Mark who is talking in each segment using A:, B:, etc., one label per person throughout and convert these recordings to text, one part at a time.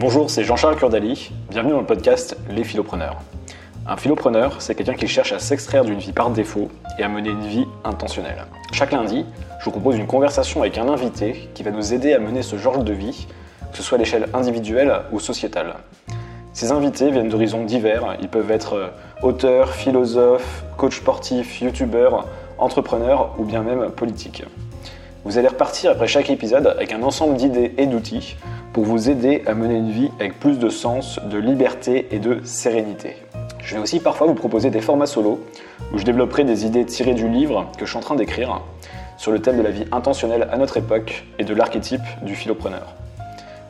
A: Bonjour, c'est Jean-Charles Curdali. Bienvenue dans le podcast Les Philopreneurs. Un philopreneur, c'est quelqu'un qui cherche à s'extraire d'une vie par défaut et à mener une vie intentionnelle. Chaque lundi, je vous propose une conversation avec un invité qui va nous aider à mener ce genre de vie, que ce soit à l'échelle individuelle ou sociétale. Ces invités viennent d'horizons divers. Ils peuvent être euh, auteurs, philosophes, coach sportifs, youtubeurs, entrepreneurs ou bien même politiques. Vous allez repartir après chaque épisode avec un ensemble d'idées et d'outils pour vous aider à mener une vie avec plus de sens, de liberté et de sérénité. Je vais aussi parfois vous proposer des formats solo où je développerai des idées tirées du livre que je suis en train d'écrire sur le thème de la vie intentionnelle à notre époque et de l'archétype du philopreneur.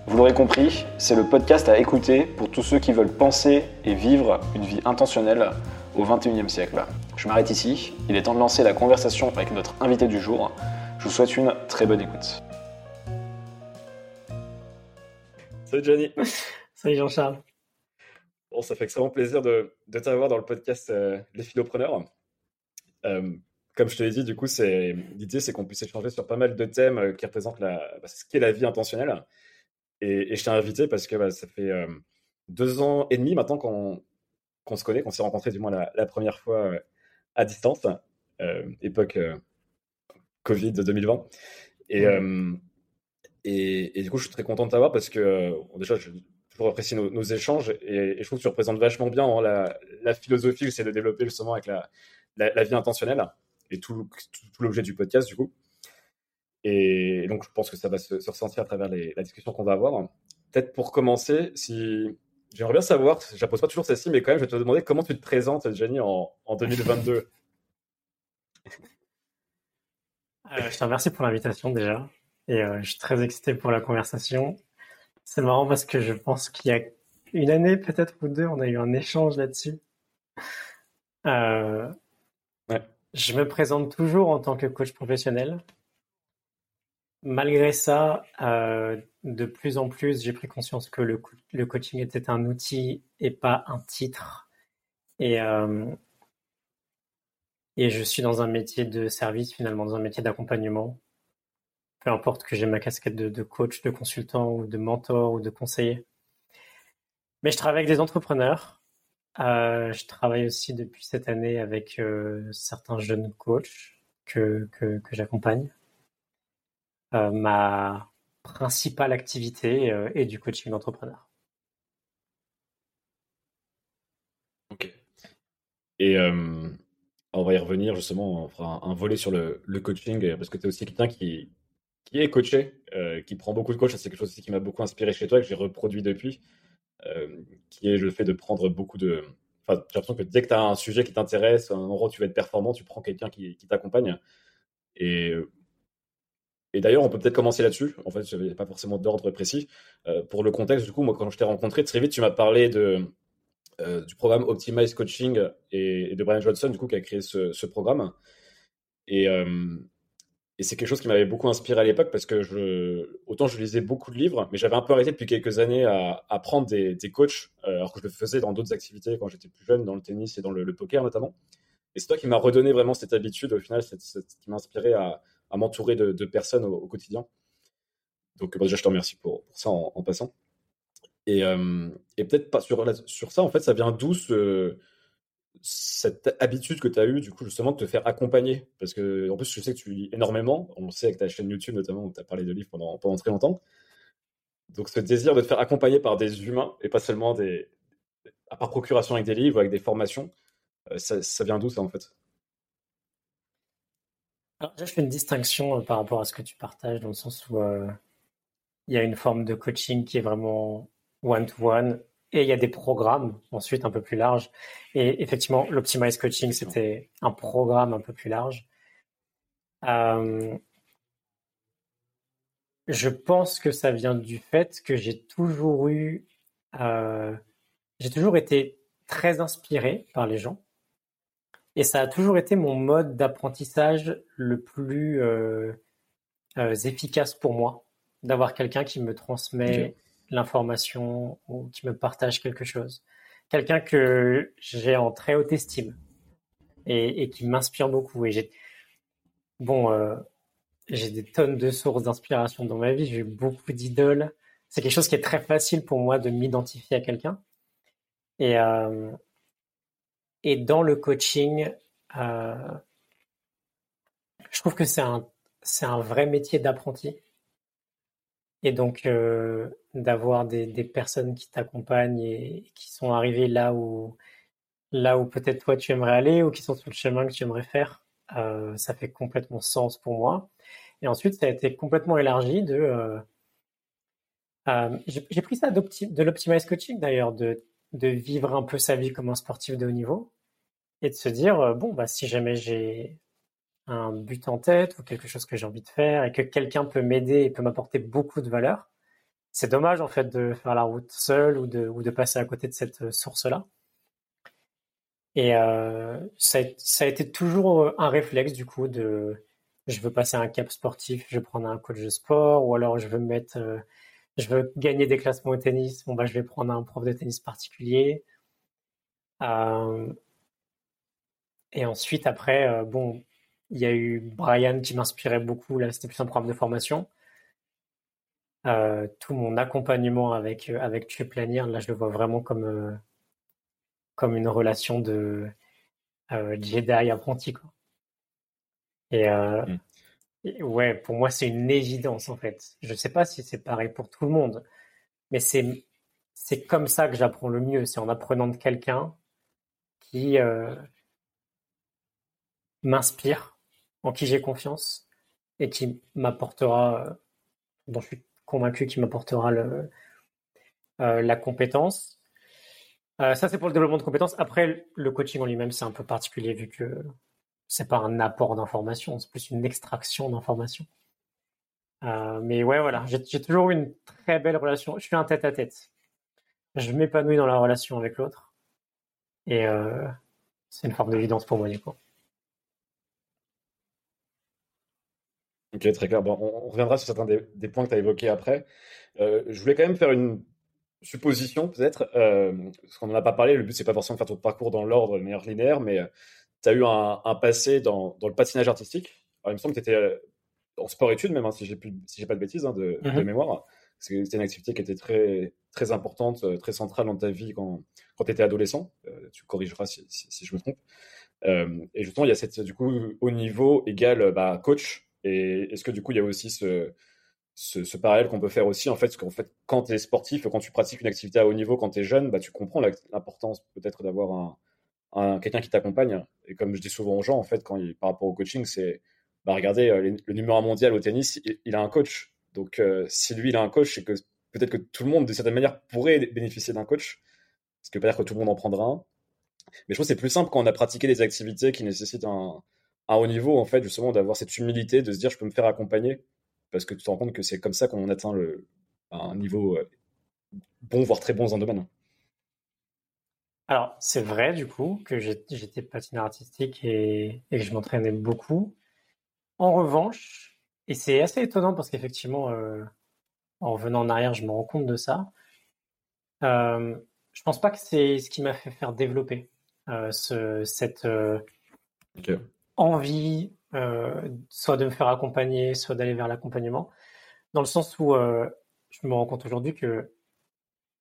A: Vous l'aurez compris, c'est le podcast à écouter pour tous ceux qui veulent penser et vivre une vie intentionnelle au XXIe siècle. Je m'arrête ici, il est temps de lancer la conversation avec notre invité du jour. Je vous souhaite une très bonne écoute. Salut Johnny.
B: Salut Jean-Charles.
A: Bon, ça fait extrêmement plaisir de, de t'avoir dans le podcast euh, Les Philopreneurs. Euh, comme je te l'ai dit, du coup, l'idée, c'est qu'on puisse échanger sur pas mal de thèmes euh, qui représentent la, bah, ce qu'est la vie intentionnelle. Et, je t'ai invité parce que bah, ça fait euh, deux ans et demi maintenant qu'on se connaît, qu'on s'est rencontrés du moins la, première fois euh, à distance, euh, époque Covid 2020. Et, et, et, du coup, je suis très content de t'avoir parce que déjà, je toujours apprécié nos, échanges et, je trouve que tu représentes vachement bien hein, la, la, philosophie que c'est de développer justement avec la, la, vie intentionnelle et tout, tout l'objet du podcast du coup. Et donc, je pense que ça va se, ressentir à travers la discussion qu'on va avoir. Peut-être pour commencer, si j'aimerais bien savoir, je ne pose pas toujours celle-ci, mais quand même, je vais te demander comment tu te présentes, Jenny, en, 2022.
B: Euh, je te remercie pour l'invitation déjà. Et euh, je suis très excité pour la conversation. C'est marrant parce que je pense qu'il y a une année, peut-être ou deux, on a eu un échange là-dessus. Euh, je me présente toujours en tant que coach professionnel. Malgré ça, euh, de plus en plus, j'ai pris conscience que le, le, coaching était un outil et pas un titre. Et, et je suis dans un métier de service, finalement, dans un métier d'accompagnement. Peu importe que j'ai ma casquette de, coach, de consultant ou de mentor ou de conseiller. Mais je travaille avec des entrepreneurs. Euh, je travaille aussi depuis cette année avec euh, certains jeunes coachs que, que, j'accompagne. Euh, ma principale activité est du coaching d'entrepreneur.
A: Ok. Et on va y revenir justement, on fera un, volet sur le, coaching, parce que tu es aussi quelqu'un qui, qui est coaché, qui prend beaucoup de coach. C'est quelque chose aussi qui m'a beaucoup inspiré chez toi, que j'ai reproduit depuis, qui est le fait de prendre beaucoup de. Enfin, j'ai l'impression que dès que tu as un sujet qui t'intéresse, un endroit où tu veux être performant, tu prends quelqu'un qui, qui t'accompagne. Et et d'ailleurs, on peut peut-être commencer là-dessus. En fait, je n'avais pas forcément d'ordre précis. Euh, pour le contexte, du coup, moi, quand je t'ai rencontré, très vite, tu m'as parlé de, euh, du programme Optimize Coaching et, de Brian Johnson, du coup, qui a créé ce, programme. Et, euh, et c'est quelque chose qui m'avait beaucoup inspiré à l'époque parce que autant je lisais beaucoup de livres, mais j'avais un peu arrêté depuis quelques années à, à prendre des, coachs, alors que je le faisais dans d'autres activités quand j'étais plus jeune, dans le tennis et dans le, poker notamment. Et c'est toi qui m'as redonné vraiment cette habitude, au final, c'est qui m'a inspiré à m'entourer de, personnes au, quotidien. Donc déjà, je te remercie pour, ça en, passant. Et, peut-être pas sur, sur ça, en fait, ça vient d'où cette habitude que tu as eue, du coup, justement, de te faire accompagner? Parce que, en plus, je sais que tu lis énormément. On le sait avec ta chaîne YouTube, notamment, où tu as parlé de livres pendant, pendant très longtemps. Donc, ce désir de te faire accompagner par des humains et pas seulement des, par procuration avec des livres ou avec des formations, euh, ça, ça vient d'où, ça, en fait?
B: Alors, je fais une distinction euh, par rapport à ce que tu partages, dans le sens où euh, il y a une forme de coaching qui est vraiment one-to-one, et il y a des programmes ensuite un peu plus larges. Et effectivement, l'Optimize Coaching, c'était un programme un peu plus large. Euh, je pense que ça vient du fait que j'ai toujours eu, j'ai toujours été très inspiré par les gens. Et ça a toujours été mon mode d'apprentissage le plus euh, euh, efficace pour moi, d'avoir quelqu'un qui me transmet l'information ou qui me partage quelque chose. Quelqu'un que j'ai en très haute estime et, qui m'inspire beaucoup. Et j'ai bon, euh, j'ai des tonnes de sources d'inspiration dans ma vie. J'ai beaucoup d'idoles. c'est quelque chose qui est très facile pour moi de m'identifier à quelqu'un. Et, et dans le coaching, je trouve que c'est un, c'est un vrai métier d'apprenti. Et donc, euh, d'avoir des, personnes qui t'accompagnent et, qui sont arrivées là où, là où peut-être toi tu aimerais aller ou qui sont sur le chemin que tu aimerais faire, euh, ça fait complètement sens pour moi. Et ensuite, ça a été complètement élargi de. Euh, J'ai pris ça de l'Optimize Coaching d'ailleurs, de, de vivre un peu sa vie comme un sportif de haut niveau et de se dire bon, bah, si jamais j'ai un but en tête ou quelque chose que j'ai envie de faire et que quelqu'un peut m'aider et peut m'apporter beaucoup de valeur, c'est dommage en fait de faire la route seul ou de, ou de passer à côté de cette euh, source-là. Et euh, ça, a, ça, a, été toujours euh, un réflexe du coup de je veux passer un cap sportif, je veux prendre un coach de sport ou alors je veux mettre je veux gagner des classements au tennis, bon bah je vais prendre un prof de tennis particulier. Et ensuite après bon il y a eu Brian qui m'inspirait beaucoup. Là, c'était plus un programme de formation. Euh, tout mon accompagnement avec euh, avec Planir, là, je le vois vraiment comme euh, comme une relation de Jedi apprenti. Quoi. Mm. Et, ouais, pour moi, c'est une évidence en fait. Je ne sais pas si c'est pareil pour tout le monde, mais c'est c'est comme ça que j'apprends le mieux. C'est en apprenant de quelqu'un qui m'inspire en qui j'ai confiance et qui m'apportera, euh, dont je suis convaincu qu'il m'apportera euh, la compétence. Euh, ça, c'est pour le développement de compétences. Après, le coaching en lui-même, c'est un peu particulier vu que c'est pas un apport d'information, c'est plus une extraction d'information. mais ouais, voilà, j'ai toujours eu une très belle relation. Je suis un tête-à-tête. Je m'épanouis dans la relation avec l'autre. Et c'est une forme d'évidence pour moi, du coup.
A: Ok, très clair. Bon, on, reviendra sur certains des, points que tu as évoqués après. Euh, je voulais quand même faire une supposition, peut-être, euh, parce qu'on n'en a pas parlé. Le but, c'est pas forcément de faire ton parcours dans l'ordre de manière linéaire, mais euh, tu as eu un, passé dans, le patinage artistique. Alors, il me semble que tu étais en sport-études, même, hein, si j'ai si pas de bêtises hein, de, de, mm-hmm. mémoire. C'était une activité qui était très, très importante, très centrale dans ta vie quand, quand tu étais adolescent. tu corrigeras si, si, je me trompe. et justement, il y a cette, du coup, au niveau égal bah, coach et est-ce que du coup, il y a aussi ce, parallèle qu'on peut faire aussi, en fait, qu'en fait, quand tu es sportif, quand tu pratiques une activité à haut niveau, quand tu es jeune, bah, tu comprends l'importance peut-être d'avoir un, quelqu'un qui t'accompagne. Et comme je dis souvent aux gens, en fait, quand il, par rapport au coaching, c'est, bah, regardez, euh, le numéro mondial au tennis, il, a un coach. Donc, euh, si lui, il a un coach, c'est que peut-être que tout le monde, de certaine manière, pourrait bénéficier d'un coach. Ce qui veut pas dire que tout le monde en prendra un. Mais je trouve que c'est plus simple quand on a pratiqué des activités qui nécessitent un, à haut niveau, en fait, justement, d'avoir cette humilité, de se dire, je peux me faire accompagner, parce que tu te rends compte que c'est comme ça qu'on atteint le, un niveau euh, bon, voire très bon dans un domaine.
B: Alors, c'est vrai, du coup, que j'étais patineur artistique et, que je m'entraînais beaucoup. En revanche, et c'est assez étonnant parce qu'effectivement, euh, en revenant en arrière, je me rends compte de ça. Euh, je pense pas que c'est ce qui m'a fait faire développer euh, ce, cette, envie euh, soit de me faire accompagner, soit d'aller vers l'accompagnement, dans le sens où euh, je me rends compte aujourd'hui que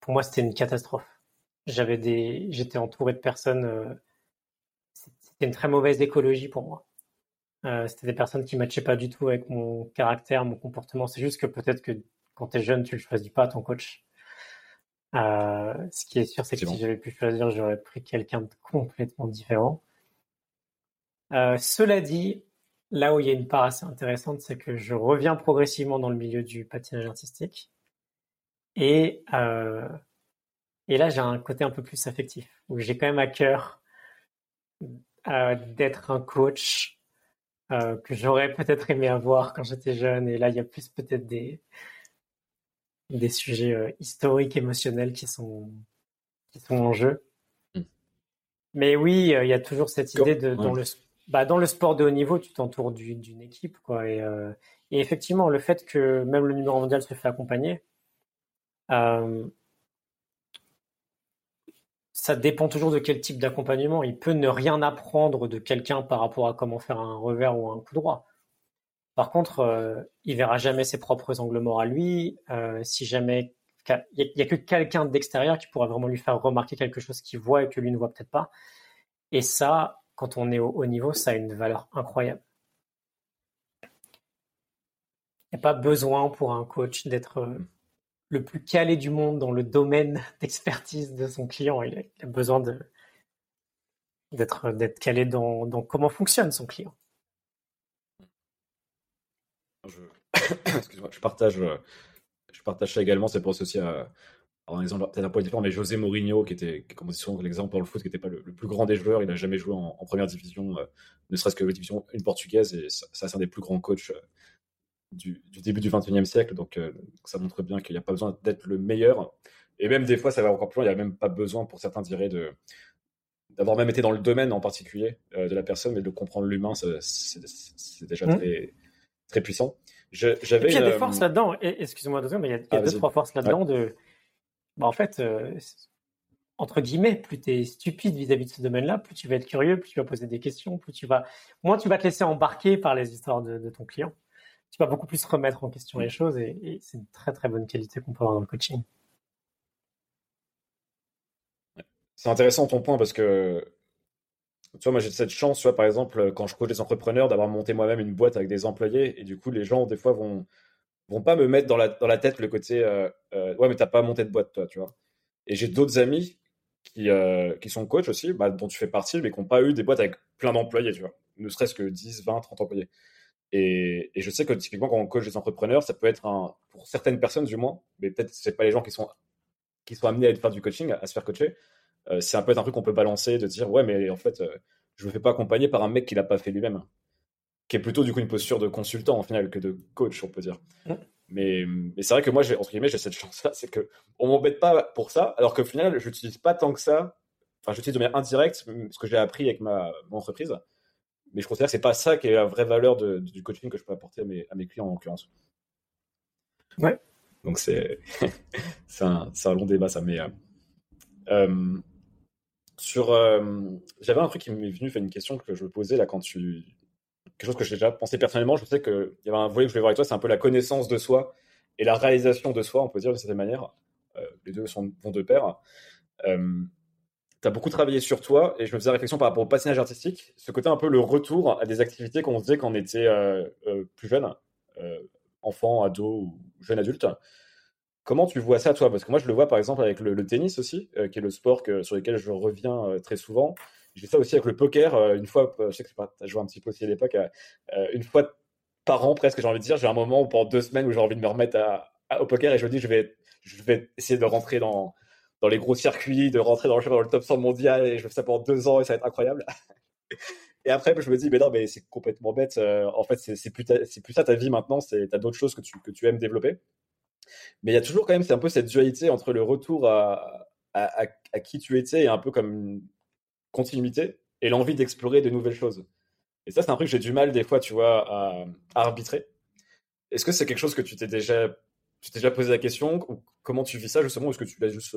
B: pour moi c'était une catastrophe. J'avais des, j'étais entouré de personnes, euh, c'était une très mauvaise écologie pour moi. c'était des personnes qui matchaient pas du tout avec mon caractère, mon comportement. C'est juste que peut-être que quand tu es jeune, tu le choisis pas ton coach. ce qui est sûr, c'est que si j'avais pu choisir, j'aurais pris quelqu'un de complètement différent. Euh, cela dit, là où il y a une part assez intéressante, c'est que je reviens progressivement dans le milieu du patinage artistique. Et, euh, et là, j'ai un côté un peu plus affectif, où j'ai quand même à cœur euh, d'être un coach euh, que j'aurais peut-être aimé avoir quand j'étais jeune. Et là, il y a plus peut-être des, des sujets historiques, émotionnels qui sont, qui sont en jeu. Hmm. Mais oui, il y a toujours cette idée de, dans le bah, dans le sport de haut niveau, tu t'entoures d'une équipe, quoi. Euh, et, effectivement, le fait que même le numéro mondial se fait accompagner, euh, ça dépend toujours de quel type d'accompagnement. Il peut ne rien apprendre de quelqu'un par rapport à comment faire un revers ou un coup droit. Par contre, euh, il verra jamais ses propres angles morts à lui. si jamais il n'y a, que quelqu'un d'extérieur qui pourra vraiment lui faire remarquer quelque chose qu'il voit et que lui ne voit peut-être pas. Et ça, quand on est au haut niveau, ça a une valeur incroyable. Il n'y a pas besoin pour un coach d'être euh, le plus calé du monde dans le domaine d'expertise de son client. Il a, besoin d'être, calé dans, comment fonctionne son client.
A: Je, partage, je partage ça également. C'est pour associer à, un exemple peut-être un peu différent, mais José Mourinho, qui était, comme on dit souvent l'exemple dans le foot, qui n'était pas le, plus grand des joueurs, il n'a jamais joué en, première division, euh, ne serait-ce que la division une portugaise, et ça, c'est un des plus grands coachs euh, du, début du 21e siècle. Donc, euh, ça montre bien qu'il n'y a pas besoin d'être le meilleur. Et même des fois, ça va encore plus loin, il n'y a même pas besoin, pour certains diraient, de, d'avoir même été dans le domaine en particulier de la personne, mais de comprendre l'humain, c'est, déjà mmh. très, très puissant.
B: j'avais, il y a des forces là-dedans, excusez-moi deux secondes, mais il y a, ah, deux, trois forces là-dedans de bah, en fait, euh, entre guillemets, plus tu es stupide vis-à-vis de ce domaine-là, plus tu vas être curieux, plus tu vas poser des questions, plus tu vas, moins tu vas te laisser embarquer par les histoires de, ton client. Tu vas beaucoup plus remettre en question les choses et, c'est une très très bonne qualité qu'on peut avoir dans le coaching.
A: C'est intéressant ton point parce que tu vois, moi j'ai cette chance, tu vois, par exemple, quand je coach des entrepreneurs, d'avoir monté moi-même une boîte avec des employés et du coup les gens des fois vont vont pas me mettre dans la, dans la tête le côté euh, euh, ouais mais t'as pas monté de boîte toi tu vois. Et j'ai d'autres amis qui, euh, qui sont coachs aussi bah, dont tu fais partie mais qui n'ont pas eu des boîtes avec plein d'employés tu vois. Ne serait-ce que 10 20 30 employés. Et, et, je sais que typiquement quand on coach des entrepreneurs ça peut être un pour certaines personnes du moins mais peut-être c'est pas les gens qui sont qui sont amenés à faire du coaching à, se faire coacher c'est un peu un truc qu'on peut balancer de dire ouais mais en fait je me fais pas accompagner par un mec qui l'a pas fait lui-même qui est plutôt du coup une posture de consultant en final que de coach, on peut dire. Mais, mais c'est vrai que moi, j'ai, entre guillemets, j'ai cette chance-là, c'est que on m'embête pas pour ça, alors qu'au final, je n'utilise pas tant que ça. Enfin, j'utilise de manière indirecte ce que j'ai appris avec ma mon entreprise. Mais je considère que c'est pas ça qui est la vraie valeur de, du coaching que je peux apporter à mes, à mes clients en l'occurrence.
B: Ouais.
A: Donc c'est c'est un, un, long débat ça. Mais euh, euh sur euh, j'avais un truc qui m'est venu, fait une question que je me posais là quand tu quelque chose que j'ai déjà pensé personnellement. Je sais qu'il y avait un volet que je voulais voir avec toi, c'est un peu la connaissance de soi et la réalisation de soi, on peut dire de cette manière. Euh, les deux sont, vont de pair. Euh, tu as beaucoup travaillé sur toi et je me faisais réflexion par rapport au patinage artistique, ce côté un peu le retour à des activités qu'on faisait quand on était euh, plus jeune, enfant, ado ou jeune adulte. Comment tu vois ça, toi? Parce que moi, je le vois par exemple avec le, tennis aussi, qui est le sport sur lequel je reviens très souvent. J'ai ça aussi avec le poker. Euh, une fois, je sais que tu as joué un petit peu aussi à l'époque, euh, euh, une fois par an presque, j'ai envie de dire. J'ai un moment où pendant deux semaines où j'ai envie de me remettre au poker et je me dis, je vais, je vais essayer de rentrer dans, dans les gros circuits, de rentrer dans le, dans le top 100 mondial et je fais ça pendant deux ans et ça va être incroyable. et après, je me dis, mais non, mais c'est complètement bête. en fait, c'est plus, plus ça ta vie maintenant. Tu as d'autres choses que tu, que tu aimes développer. Mais il y a toujours quand même c'est un peu cette dualité entre le retour à, à, à, qui tu étais et un peu comme continuité et l'envie d'explorer de nouvelles choses. Et ça, c'est un truc que j'ai du mal des fois, tu vois, à, arbitrer. Est-ce que c'est quelque chose que tu t'es déjà, tu t'es déjà posé la question comment tu vis ça justement ou est-ce que tu laisses juste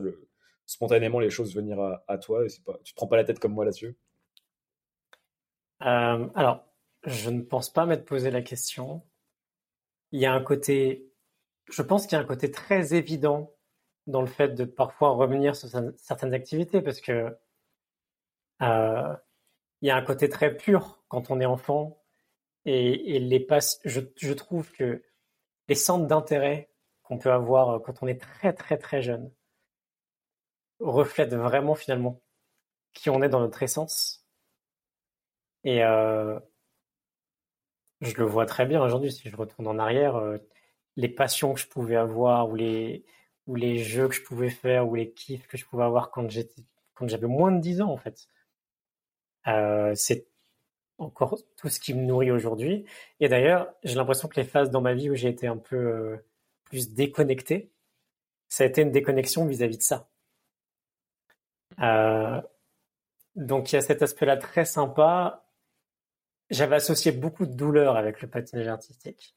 A: spontanément les choses venir à, toi tu te prends pas la tête comme moi là-dessus?
B: Euh, Alors, je ne pense pas m'être posé la question. Il y a un côté, je pense qu'il y a un côté très évident dans le fait de parfois revenir sur certaines activités parce que il y a un côté très pur quand on est enfant et, les passes. Je, trouve que les centres d'intérêt qu'on peut avoir quand on est très très très jeune reflètent vraiment finalement qui on est dans notre essence. Et euh, je le vois très bien aujourd'hui si je retourne en arrière, euh, les passions que je pouvais avoir ou les jeux que je pouvais faire ou les kiffs que je pouvais avoir quand quand j'avais moins de 10 ans en fait. Euh, c'est encore tout ce qui me nourrit aujourd'hui. Et d'ailleurs, j'ai l'impression que les phases dans ma vie où j'ai été un peu euh, plus déconnecté, ça a été une déconnexion vis-à-vis de ça. Euh, donc il y a cet aspect-là très sympa. J'avais associé beaucoup de douleur avec le patinage artistique,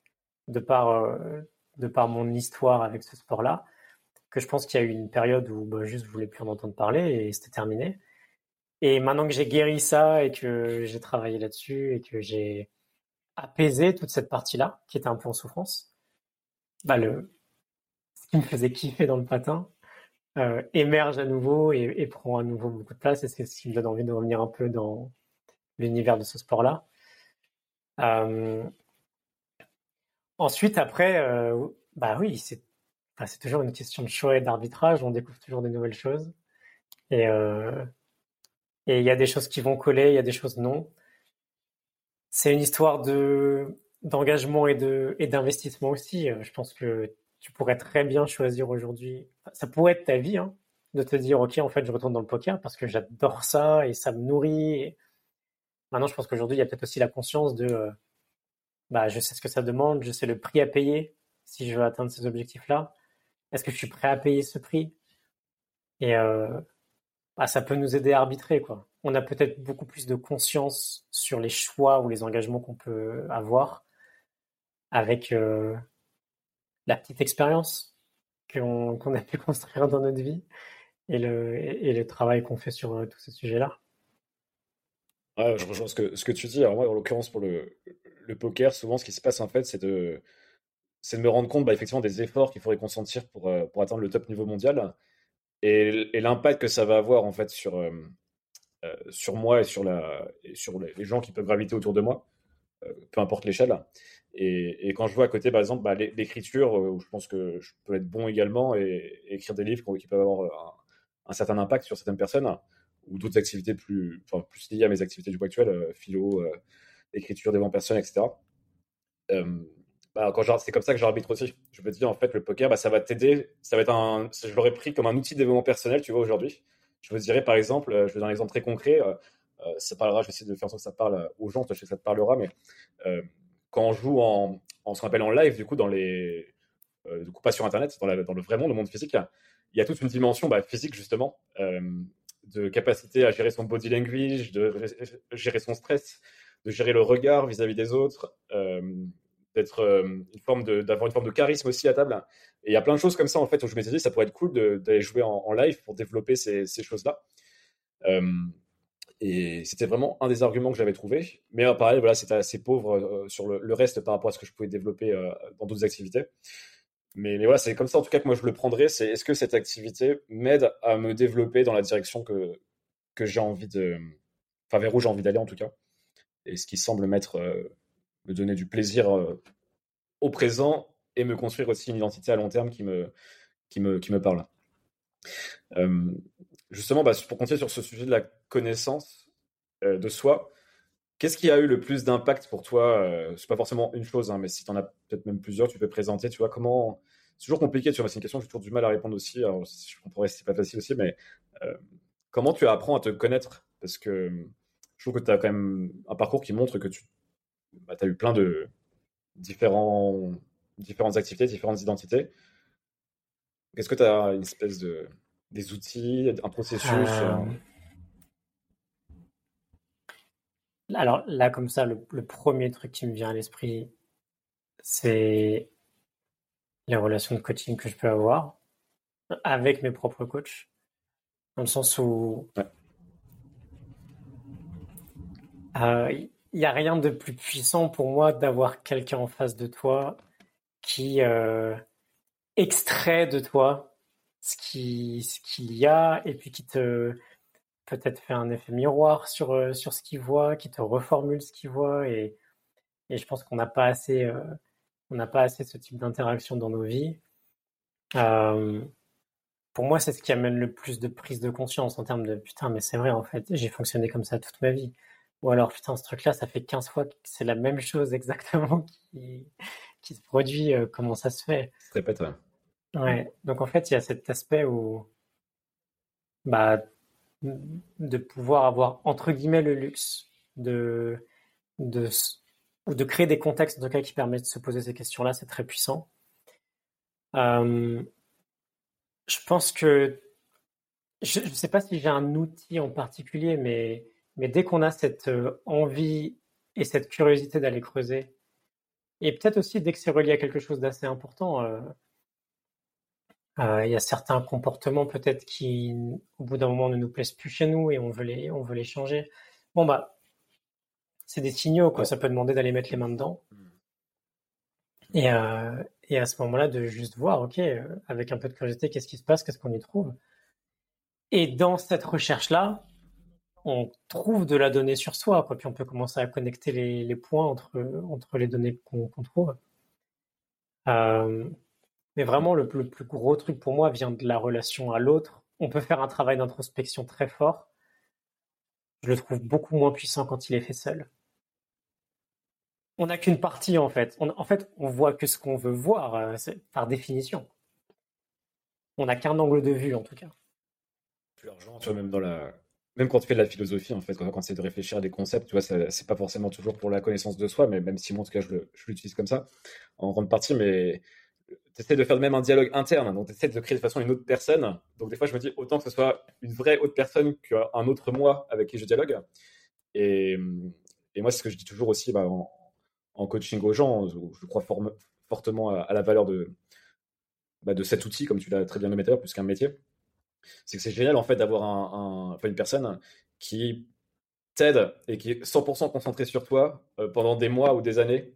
B: de par, de par mon histoire avec ce sport-là, que je pense qu'il y a eu une période où bah, juste je voulais plus en entendre parler et c'était terminé. Et maintenant que j'ai guéri ça et que j'ai travaillé là-dessus et que j'ai apaisé toute cette partie-là qui était un peu en souffrance, bah le, ce qui me faisait kiffer dans le patin euh, émerge à nouveau et, prend à nouveau beaucoup de place. Et c'est ce qui me donne envie de revenir un peu dans l'univers de ce sport-là. Euh, ensuite, après, euh, bah oui, c'est toujours une question de choix et d'arbitrage. On découvre toujours des nouvelles choses. Et et il y a des choses qui vont coller, il y a des choses non. C'est une histoire de d'engagement et de et d'investissement aussi. Je pense que tu pourrais très bien choisir aujourd'hui, ça pourrait être ta vie, hein, de te dire, OK, en fait, je retourne dans le poker parce que j'adore ça et ça me nourrit. Maintenant, je pense qu'aujourd'hui, il y a peut-être aussi la conscience de, euh, bah, je sais ce que ça demande, je sais le prix à payer si je veux atteindre ces objectifs-là. Est-ce que je suis prêt à payer ce prix? Et euh, bah, ça peut nous aider à arbitrer, quoi. On a peut-être beaucoup plus de conscience sur les choix ou les engagements qu'on peut avoir avec euh, la petite expérience qu'on a pu construire dans notre vie et le, travail qu'on fait sur euh, tous ces sujets-là.
A: Je rejoins ce que, tu dis. Moi, en l'occurrence, pour le, poker, souvent, ce qui se passe, en fait, c'est de, me rendre compte, bah, effectivement, des efforts qu'il faudrait consentir pour, euh, pour atteindre le top niveau mondial et, l'impact que ça va avoir, en fait, sur, euh, sur moi et sur, les gens qui peuvent graviter autour de moi, peu importe l'échelle. Et, quand je vois à côté, par exemple, bah, l'écriture, euh, où je pense que je peux être bon également et, écrire des livres qui peuvent avoir un, certain impact sur certaines personnes, ou d'autres activités plus, enfin, plus liées à mes activités du coup actuel, euh, philo, euh, écriture devant personnes, etc. bah, c'est comme ça que j'arbitre aussi. Je me dis, en fait, le poker, bah, ça va t'aider. Ça va être un, je l'aurais pris comme un outil de développement personnel, tu vois, aujourd'hui. Je vous dirais, par exemple, je vais donner un exemple très concret. ça parlera, je vais essayer de faire en sorte que ça parle aux gens, je sais que ça te parlera, mais quand on joue en, en ce qu'on appelle en live, du coup, dans les, euh, du coup, pas sur Internet, dans, le vrai monde, le monde physique, il y a toute une dimension bah, physique, justement, euh, de capacité à gérer son body language, de gérer son stress, de gérer le regard vis-à-vis des autres, euh, d'être euh, une forme d'avoir une forme de charisme aussi à table. Et il y a plein de choses comme ça, en fait, où je m'étais dit, ça pourrait être cool d'aller jouer en, live pour développer ces, choses-là. Euh, et c'était vraiment un des arguments que j'avais trouvé. Mais euh, pareil, voilà, c'était assez pauvre sur le, reste par rapport à ce que je pouvais développer dans d'autres activités. Mais, mais voilà, c'est comme ça en tout cas que moi je le prendrais. C'est est-ce que cette activité m'aide à me développer dans la direction que, que j'ai envie de. Enfin, vers où j'ai envie d'aller en tout cas? Et ce qui semble m'être. Me donner du plaisir au présent et me construire aussi une identité à long terme qui me, qui me, qui me parle. Euh, justement, bah, pour continuer sur ce sujet de la connaissance euh, de soi, qu'est-ce qui a eu le plus d'impact pour toi euh, C'est pas forcément une chose, hein, mais si tu en as peut-être même plusieurs, tu peux présenter. Tu vois comment C'est toujours compliqué. Tu vois, c'est une question que j'ai toujours du mal à répondre aussi. Alors, je comprends c'est pas facile aussi, mais comment tu apprends à te connaître? Parce que je trouve que tu as quand même un parcours qui montre que tu bah, as eu plein de différents, différentes activités, différentes identités. Est-ce que tu as une espèce de des outils, un processus euh, euh,
B: Alors là, comme ça, le, premier truc qui me vient à l'esprit, c'est les relations de coaching que je peux avoir avec mes propres coachs. Dans le sens où euh, il n'y a rien de plus puissant pour moi d'avoir quelqu'un en face de toi qui extrait de toi ce qui ce qu'il y a et puis qui te peut-être fait un effet miroir sur euh, sur ce qu'il voit, qui te reformule ce qu'il voit et et je pense qu'on n'a pas assez euh, pas assez ce type d'interaction dans nos vies. Euh, pour moi, c'est ce qui amène le plus de prise de conscience en termes de putain, mais c'est vrai en fait, j'ai fonctionné comme ça toute ma vie. Ou alors putain, ce truc-là, ça fait 15 fois que c'est la même chose exactement qui, qui se produit. comment ça se fait
A: Ça répète, ouais.
B: Ouais, donc en fait, il y a cet aspect où, bah, de pouvoir avoir entre guillemets le luxe de, de, ou de créer des contextes en tout cas qui permettent de se poser ces questions-là, c'est très puissant. Euh, je pense que je ne sais pas si j'ai un outil en particulier, mais, mais dès qu'on a cette euh, envie et cette curiosité d'aller creuser, et peut-être aussi dès que c'est relié à quelque chose d'assez important, euh, euh, il y a certains comportements peut-être qui, au bout d'un moment, ne nous plaisent plus chez nous et on veut les, on veut les changer. Bon bah, c'est des signaux quoi. Ça peut demander d'aller mettre les mains dedans. Et, et à ce moment-là, de juste voir, OK, avec un peu de curiosité, qu'est-ce qui se passe, qu'est-ce qu'on y trouve. Et dans cette recherche-là, on trouve de la donnée sur soi, quoi. puis on peut commencer à connecter les, points entre, les données qu'on trouve. Euh, mais vraiment, le, plus gros truc pour moi vient de la relation à l'autre. On peut faire un travail d'introspection très fort. Je le trouve beaucoup moins puissant quand il est fait seul. On n'a qu'une partie en fait. en fait, on voit que ce qu'on veut voir, euh, par définition. On n'a qu'un angle de vue en tout cas.
A: Plus tu vois, même dans la, même quand tu fais de la philosophie, en fait, quand, quand essaies de réfléchir à des concepts, tu vois, c'est pas forcément toujours pour la connaissance de soi, mais même si moi, en tout cas, je l'utilise comme ça, en grande partie, mais tu essaies de faire même un dialogue interne, donc tu essaies de créer de façon une autre personne. Donc des fois, je me dis, autant que ce soit une vraie autre personne qu'un autre moi avec qui je dialogue. Et, moi, c'est ce que je dis toujours aussi bah, en, coaching aux gens, je, crois fortement à, la valeur de, bah, de cet outil, comme tu l'as très bien nommé plus qu'un métier c'est que c'est génial en fait d'avoir un, une personne qui t'aide et qui est 100% concentrée sur toi euh, pendant des mois ou des années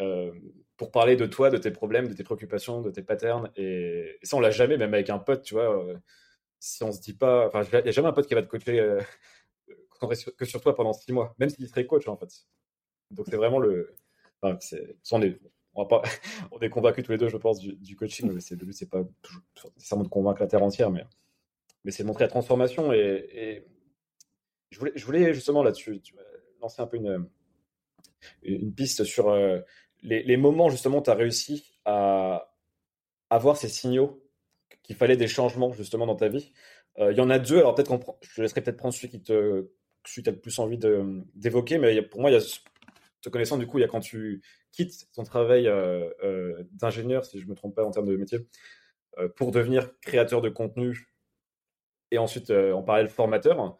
A: euh, pour parler de toi, de tes problèmes, de tes préoccupations, de tes patterns. Et, ça, on l'a jamais, même avec un pote, tu vois. Euh, si on se dit pas, il n'y a jamais un pote qui va te coacher que sur toi pendant six mois, même s'il serait coach en fait. Donc c'est vraiment le. On est, convaincus tous les deux, je pense, du, coaching. Mais le but, c'est pas nécessairement de convaincre la terre entière, mais mais c'est montrer la transformation. Et, je, voulais, je voulais justement là-dessus lancer un peu une, une piste sur euh, les, moments justement où tu as réussi à avoir ces signaux qu'il fallait des changements justement dans ta vie. Euh, il y en a deux, alors peut-être qu'on je te laisserai peut-être prendre celui qui te celui tu as le plus envie d'évoquer, mais pour moi, il y a, te connaissant du coup, il y a quand tu quittes ton travail euh, d'ingénieur, si je ne me trompe pas en termes de métier, pour devenir créateur de contenu et ensuite euh, en parallèle formateur.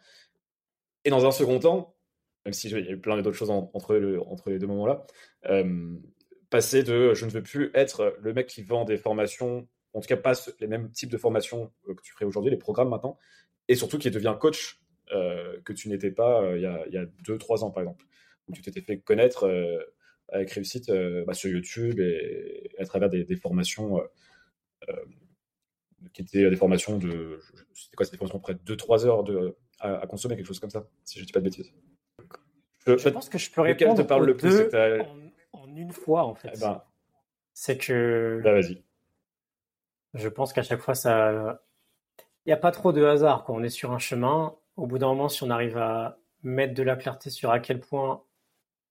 A: Et dans un second temps, même si il y a plein d'autres choses entre, les deux moments-là, euh, passer de je ne veux plus être le mec qui vend des formations, en tout cas pas les mêmes types de formations euh, que tu ferais aujourd'hui, les programmes maintenant, et surtout qui devient coach que tu n'étais pas il y a, y a deux, trois ans par exemple, où tu t'étais fait connaître avec réussite bah, sur YouTube et, à travers des formations qui étaient des formations de. C'était quoi C'était des formations près de 2-3 heures de, à, consommer, quelque chose comme ça, si je ne dis pas de bêtises.
B: Je, pense que je peux répondre te parle le plus en, une fois, en fait. Eh ben, c'est que.
A: Bah, vas-y.
B: Je pense qu'à chaque fois, ça. Il n'y a pas trop de hasard. Quand on est sur un chemin, au bout d'un moment, si on arrive à mettre de la clarté sur à quel point,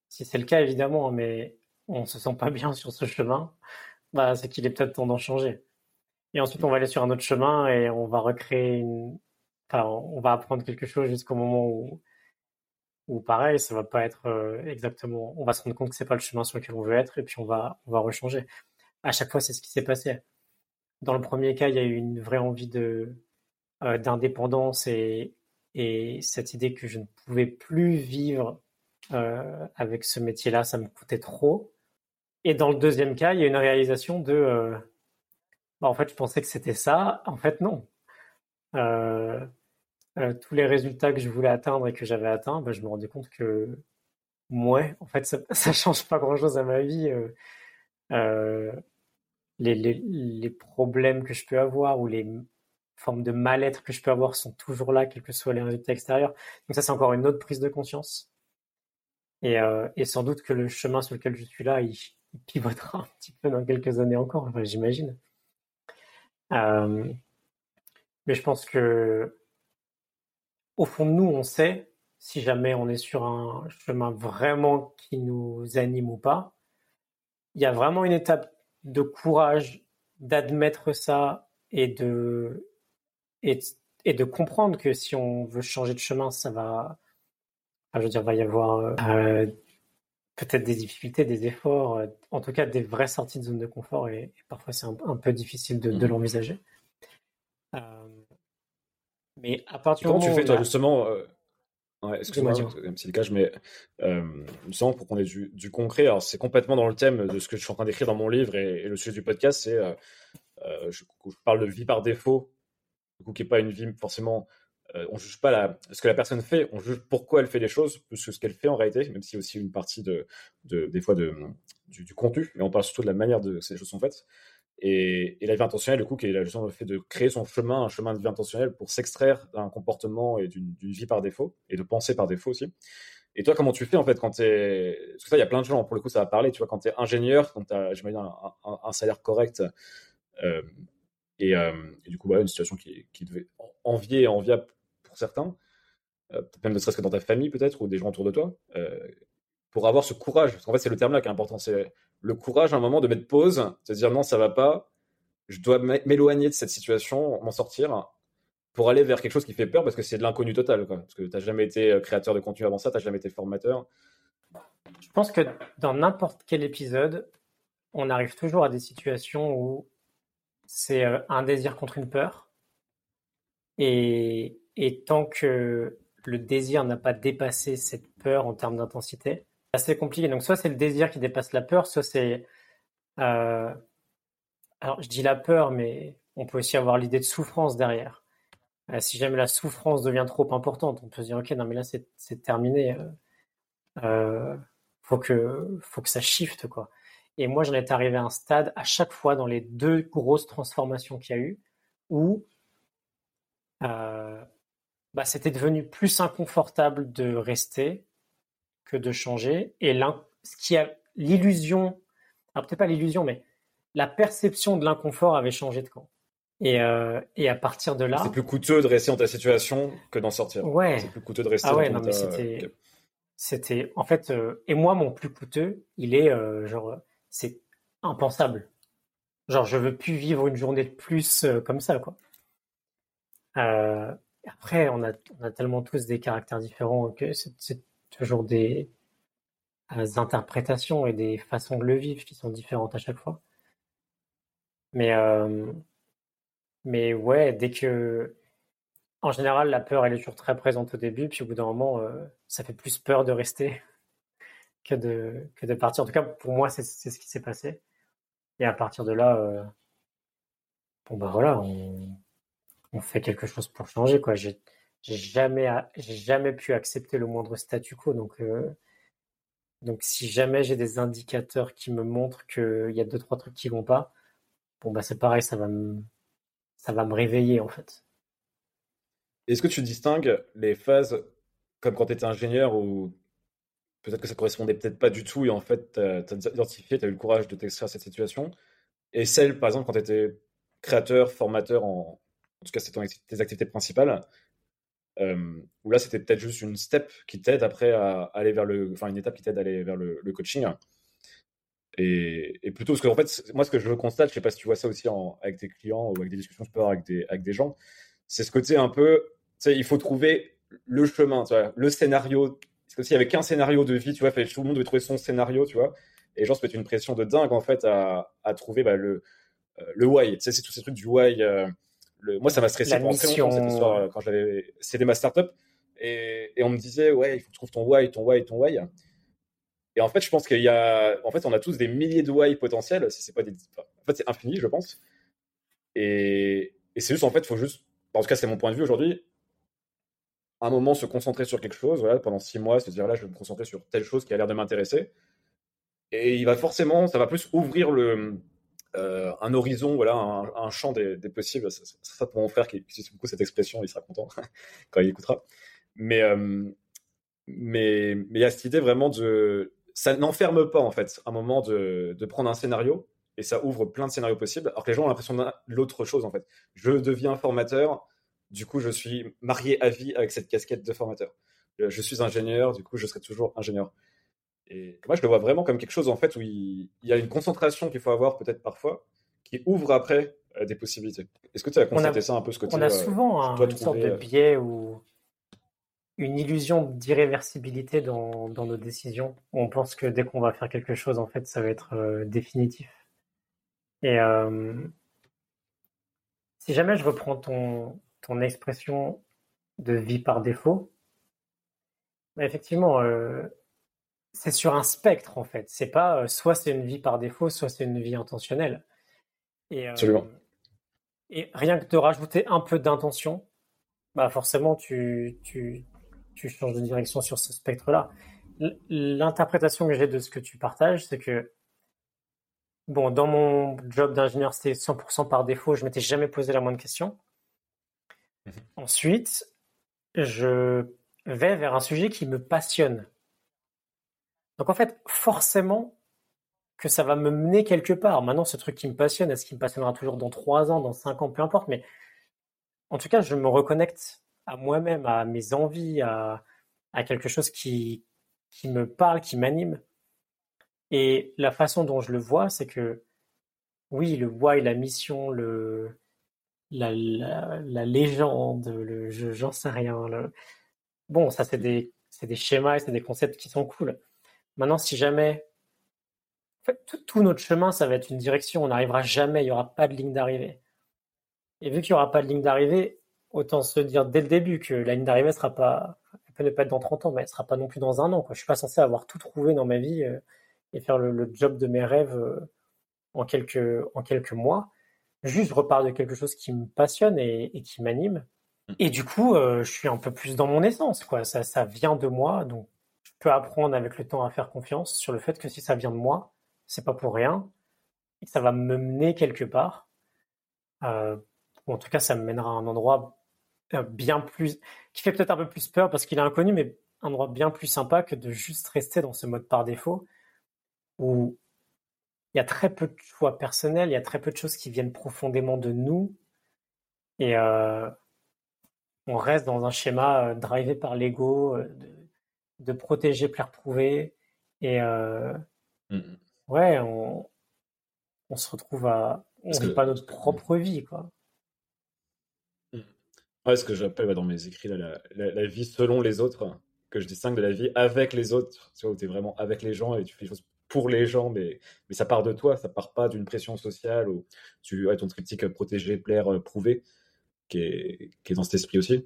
B: si c'est le cas évidemment, mais on se sent pas bien sur ce chemin, bah, c'est qu'il est peut-être temps d'en changer. Et ensuite, on va aller sur un autre chemin et on va recréer une. Enfin, on va apprendre quelque chose jusqu'au moment où, où pareil, ça va pas être euh, exactement. On va se rendre compte que c'est pas le chemin sur lequel on veut être et puis on va, on va rechanger. À chaque fois, c'est ce qui s'est passé. Dans le premier cas, il y a eu une vraie envie de euh, d'indépendance et, et cette idée que je ne pouvais plus vivre euh, avec ce métier-là, ça me coûtait trop. Et dans le deuxième cas, il y a une réalisation de en fait, je pensais que c'était ça. En fait, non. Euh, euh, tous les résultats que je voulais atteindre et que j'avais atteints, bah, je me rendais compte que, ouais, en fait, ça, ça change pas grand-chose à ma vie. Euh, les, problèmes que je peux avoir ou les formes de mal-être que je peux avoir sont toujours là, quels que soient les résultats extérieurs. Donc ça, c'est encore une autre prise de conscience. Et, sans doute que le chemin sur lequel je suis là, il, il pivotera un petit peu dans quelques années encore, j'imagine. Euh, mais je pense que au fond de nous, on sait si jamais on est sur un chemin vraiment qui nous anime ou pas. Il y a vraiment une étape de courage d'admettre ça et de et, de comprendre que si on veut changer de chemin, ça va, je veux dire, va y avoir euh, peut-être des difficultés, des efforts, euh, en tout cas des vraies sorties de zone de confort et, parfois c'est un, peu difficile de, de mmh. l'envisager. Euh, mais à partir
A: Comment tu fais toi justement euh, Excuse-moi, même si le cas, mais euh, pour qu'on ait du, du, concret, alors c'est complètement dans le thème de ce que je suis en train d'écrire dans mon livre et, le sujet du podcast, c'est je, je, parle de vie par défaut, du coup qui n'est pas une vie forcément euh, on juge pas la, ce que la personne fait, on juge pourquoi elle fait les choses plus que ce qu'elle fait en réalité, même si aussi une partie de, de des fois de, du, du, contenu, mais on parle surtout de la manière de ces choses sont faites. Et, et, la vie intentionnelle, du coup, qui est le fait de créer son chemin, un chemin de vie intentionnelle pour s'extraire d'un comportement et d'une vie par défaut, et de penser par défaut aussi. Et toi, comment tu fais en fait quand tu es. Parce que ça, il y a plein de gens, pour le coup, ça va parler, tu vois, quand tu es ingénieur, quand tu as, j'imagine, un, un, salaire correct, euh, et, euh, et, du coup, voilà, une situation qui, qui devait envier et enviable pour certains, euh, même ne serait-ce que dans ta famille peut-être, ou des gens autour de toi, euh, pour avoir ce courage. Parce qu'en fait, c'est le terme là qui est important, c'est le courage à un moment de mettre pause, de dire non, ça va pas, je dois m'éloigner de cette situation, m'en sortir, pour aller vers quelque chose qui fait peur parce que c'est de l'inconnu total. Parce que tu n'as jamais été euh, créateur de contenu avant ça, tu n'as jamais été formateur.
B: Je pense que dans n'importe quel épisode, on arrive toujours à des situations où c'est un désir contre une peur. Et, et tant que le désir n'a pas dépassé cette peur en termes d'intensité, c'est compliqué. Donc soit c'est le désir qui dépasse la peur, soit c'est... Euh... Alors je dis la peur, mais on peut aussi avoir l'idée de souffrance derrière. Euh, si jamais la souffrance devient trop importante, on peut se dire ok non mais là c'est terminé, euh, euh, faut que faut que ça shift quoi. Et moi j'en étais arrivé à un stade à chaque fois dans les deux grosses transformations qu'il y a eu où bah, c'était devenu plus inconfortable de rester que de changer et ce qui a l'illusion, alors peut-être pas l'illusion mais la perception de l'inconfort avait changé de camp. Et, euh, et à partir de là.
A: C'est plus coûteux de rester dans ta situation que d'en sortir.
B: Ouais.
A: C'est plus coûteux de rester
B: ah ouais,
A: dans
B: non, mais c'était. C'était. En fait, euh, et moi, mon plus coûteux, il est euh, genre. C'est impensable. Genre, je veux plus vivre une journée de plus comme ça, quoi. Euh, après, on a, tellement tous des caractères différents que c'est toujours des, des interprétations et des façons de le vivre qui sont différentes à chaque fois. Mais. Euh, mais ouais, dès que. En général, la peur, elle est toujours très présente au début, puis au bout d'un moment, euh, ça fait plus peur de rester que de, que de partir. En tout cas, pour moi, c'est ce qui s'est passé. Et à partir de là, euh, bon bah voilà, on, fait quelque chose pour changer, quoi. J'ai jamais, pu accepter le moindre statu quo, donc. Euh, donc si jamais j'ai des indicateurs qui me montrent qu'il y a deux trois trucs qui vont pas, bon bah c'est pareil, ça va me ça va me réveiller en fait.
A: Est-ce que tu distingues les phases comme quand tu étais ingénieur ou peut-être que ça correspondait peut-être pas du tout et en fait tu as, identifié, tu as eu le courage de t'extraire cette situation et celle par exemple quand tu étais créateur, formateur en, en tout cas c'était tes activités principales euh, où là c'était peut-être juste une step qui t'aide après à aller vers le enfin une étape qui t'aide à aller vers le, coaching et, et, plutôt, parce que en fait, moi, ce que je constate, je sais pas si tu vois ça aussi avec tes clients ou avec des discussions sport avec des, avec des gens, c'est ce côté un peu, tu sais, il faut trouver le chemin, tu le scénario. Parce que s'il y avait qu'un scénario de vie, tu vois, tout le monde devait trouver son scénario, tu vois, et les gens se mettent une pression de dingue, en fait, à, à trouver bah, le, euh, le why. Tu sais, c'est tous ces trucs du why. Euh, le... Moi, ça m'a stressé pendant très longtemps cette histoire euh, quand j'avais cédé ma startup. Et, et on me disait, ouais, il faut que tu trouves ton why, ton why, ton why. Et en fait, je pense qu'il y a, en fait, on a tous des milliers de why potentiels. Si c'est pas des, en fait, c'est infini, je pense. Et, et c'est juste, en fait, il faut juste, en tout cas, c'est mon point de vue aujourd'hui. Un moment, se concentrer sur quelque chose, voilà, pendant six mois, se dire là, je vais me concentrer sur telle chose qui a l'air de m'intéresser. Et il va forcément, ça va plus ouvrir le, euh, un horizon, voilà, un, champ des, possibles. C'est ça pour mon frère qui utilise beaucoup cette expression, il sera content quand il écoutera. Mais, euh, mais, mais il y a cette idée vraiment de, ça n'enferme pas en fait un moment de, de, prendre un scénario et ça ouvre plein de scénarios possibles alors que les gens ont l'impression de l'autre chose en fait je deviens formateur du coup je suis marié à vie avec cette casquette de formateur je suis ingénieur du coup je serai toujours ingénieur et moi je le vois vraiment comme quelque chose en fait où il, il y a une concentration qu'il faut avoir peut-être parfois qui ouvre après euh, des possibilités est-ce que tu as constaté ça un peu ce côté
B: on a souvent un, une sorte de biais où une illusion d'irréversibilité dans, dans, nos décisions. On pense que dès qu'on va faire quelque chose, en fait, ça va être euh, définitif. Et euh, si jamais je reprends ton, ton expression de vie par défaut, bah, effectivement, euh, c'est sur un spectre en fait. C'est pas euh, soit c'est une vie par défaut, soit c'est une vie intentionnelle. Et,
A: euh, Absolument.
B: Et rien que de rajouter un peu d'intention, bah forcément, tu, tu, tu changes de direction sur ce spectre-là. L'interprétation que j'ai de ce que tu partages, c'est que, bon, dans mon job d'ingénieur, c'était 100% par défaut, je m'étais jamais posé la moindre question. Mhm. Ensuite, je vais vers un sujet qui me passionne. Donc en fait, forcément que ça va me mener quelque part. Maintenant, ce truc qui me passionne, est-ce qu'il me passionnera toujours dans trois ans, dans cinq ans, peu importe, mais en tout cas, je me reconnecte à moi-même, à mes envies, à, quelque chose qui, qui me parle, qui m'anime. Et la façon dont je le vois, c'est que oui, le why, la mission, le, la, légende, le, j'en sais rien. Bon, ça, c'est des, des schémas et c'est des concepts qui sont cool. Maintenant, si jamais. En fait, tout, tout, notre chemin, ça va être une direction. On n'arrivera jamais, il n'y aura pas de ligne d'arrivée. Et vu qu'il n'y aura pas de ligne d'arrivée, autant se dire dès le début que la ligne d'arrivée sera pas, elle peut ne pas être dans 30 ans, mais elle sera pas non plus dans un an. Quoi. Je suis pas censé avoir tout trouvé dans ma vie euh, et faire le, job de mes rêves euh, en quelques en quelques mois. Juste, je repars de quelque chose qui me passionne et, qui m'anime. Mm. Et du coup, euh, je suis un peu plus dans mon essence, quoi. Ça, ça vient de moi, donc apprendre avec le temps à faire confiance sur le fait que si ça vient de moi, c'est pas pour rien et que ça va me mener quelque part. Euh, en tout cas, ça me mènera à un endroit euh, bien plus, qui fait peut-être un peu plus peur parce qu'il est inconnu, mais un endroit bien plus sympa que de juste rester dans ce mode par défaut où il y a très peu de choix personnels, il y a très peu de choses qui viennent profondément de nous et euh, on reste dans un schéma drivé par l'ego protéger, plaire, prouver et mmh. ouais, on, on se retrouve à on vit pas notre propre vie quoi.
A: Ouais, ce que j'appelle dans mes écrits la, la, vie selon les autres, que je distingue de la vie avec les autres, tu vois, où tu es vraiment avec les gens et tu fais les choses pour les gens, mais, mais ça part de toi, ça part pas d'une pression sociale ou tu as ton triptyque protéger, plaire, prouver, qui est, qui est dans cet esprit aussi.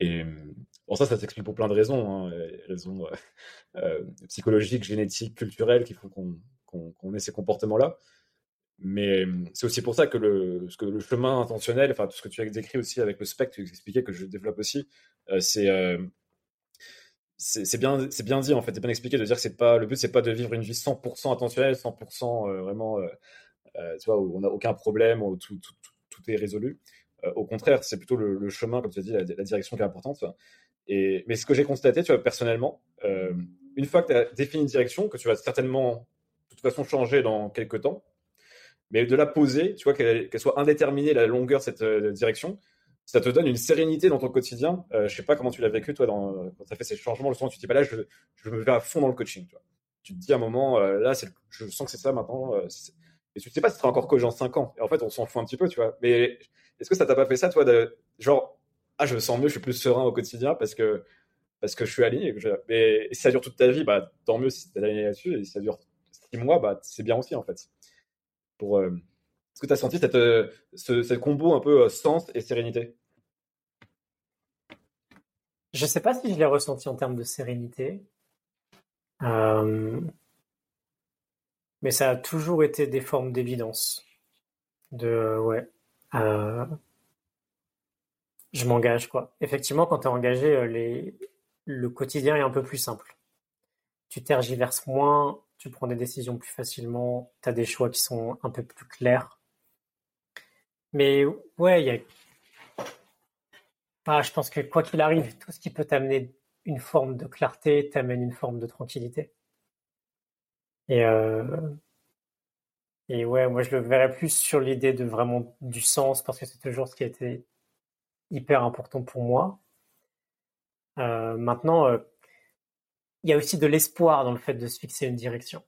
A: Et bon, ça, ça s'explique pour plein de raisons, hein, raisons euh, euh, psychologiques, génétiques, culturelles qui font qu'on ait ces comportements-là. Mais c'est aussi pour ça que le, que chemin intentionnel, enfin tout ce que tu as décrit aussi avec le spectre, tu expliquais que je développe aussi, euh, euh, c'est bien c'est bien dit en fait, c'est bien expliqué de dire que pas le but c'est pas de vivre une vie 100% intentionnelle, 100% euh, vraiment tu vois où on n'a aucun problème, où tout, est résolu. au contraire, c'est plutôt le, chemin comme tu as dit, la, direction qui est importante. Et mais ce que j'ai constaté, tu vois personnellement, une fois que tu as défini une direction que tu vas certainement de toute façon changer dans quelques temps mais de la poser, tu vois, qu'elle soit indéterminée la longueur de cette euh, direction, ça te donne une sérénité dans ton quotidien. Euh, je sais pas comment tu l'as vécu, toi, quand tu as fait ces changements. Le soir, tu te dis, pas là, je, me vais à fond dans le coaching. Tu, vois. tu te dis à un moment, euh, là, je sens que c'est ça maintenant. Euh, et tu ne sais pas si tu seras encore coach dans 5 ans. Et en fait, on s'en fout un petit peu, tu vois. Mais est-ce que ça t'a pas fait ça, toi, de, genre, ah, je me sens mieux, je suis plus serein au quotidien parce que, parce que je suis aligné. Mais si ça dure toute ta vie, bah, tant mieux si tu es aligné là-dessus. Et si ça dure 6 mois, bah, c'est bien aussi, en fait. Pour, euh, Est-ce que tu as senti cette, euh, ce, combo un peu euh, sens et sérénité?
B: Je ne sais pas si je l'ai ressenti en termes de sérénité. Mais ça a toujours été des formes d'évidence. De ouais. Je m'engage quoi. Effectivement, quand tu es engagé, les... le quotidien est un peu plus simple. Tu tergiverses moins, tu prends des décisions plus facilement, tu as des choix qui sont un peu plus clairs. Mais ouais, il y a. Je pense que quoi qu'il arrive, tout ce qui peut t'amener une forme de clarté t'amène une forme de tranquillité. Et, euh... et ouais, moi je le verrais plus sur l'idée de vraiment du sens parce que c'est toujours ce qui a été hyper important pour moi. Euh, maintenant, euh, il y a aussi de l'espoir dans le fait de se fixer une direction.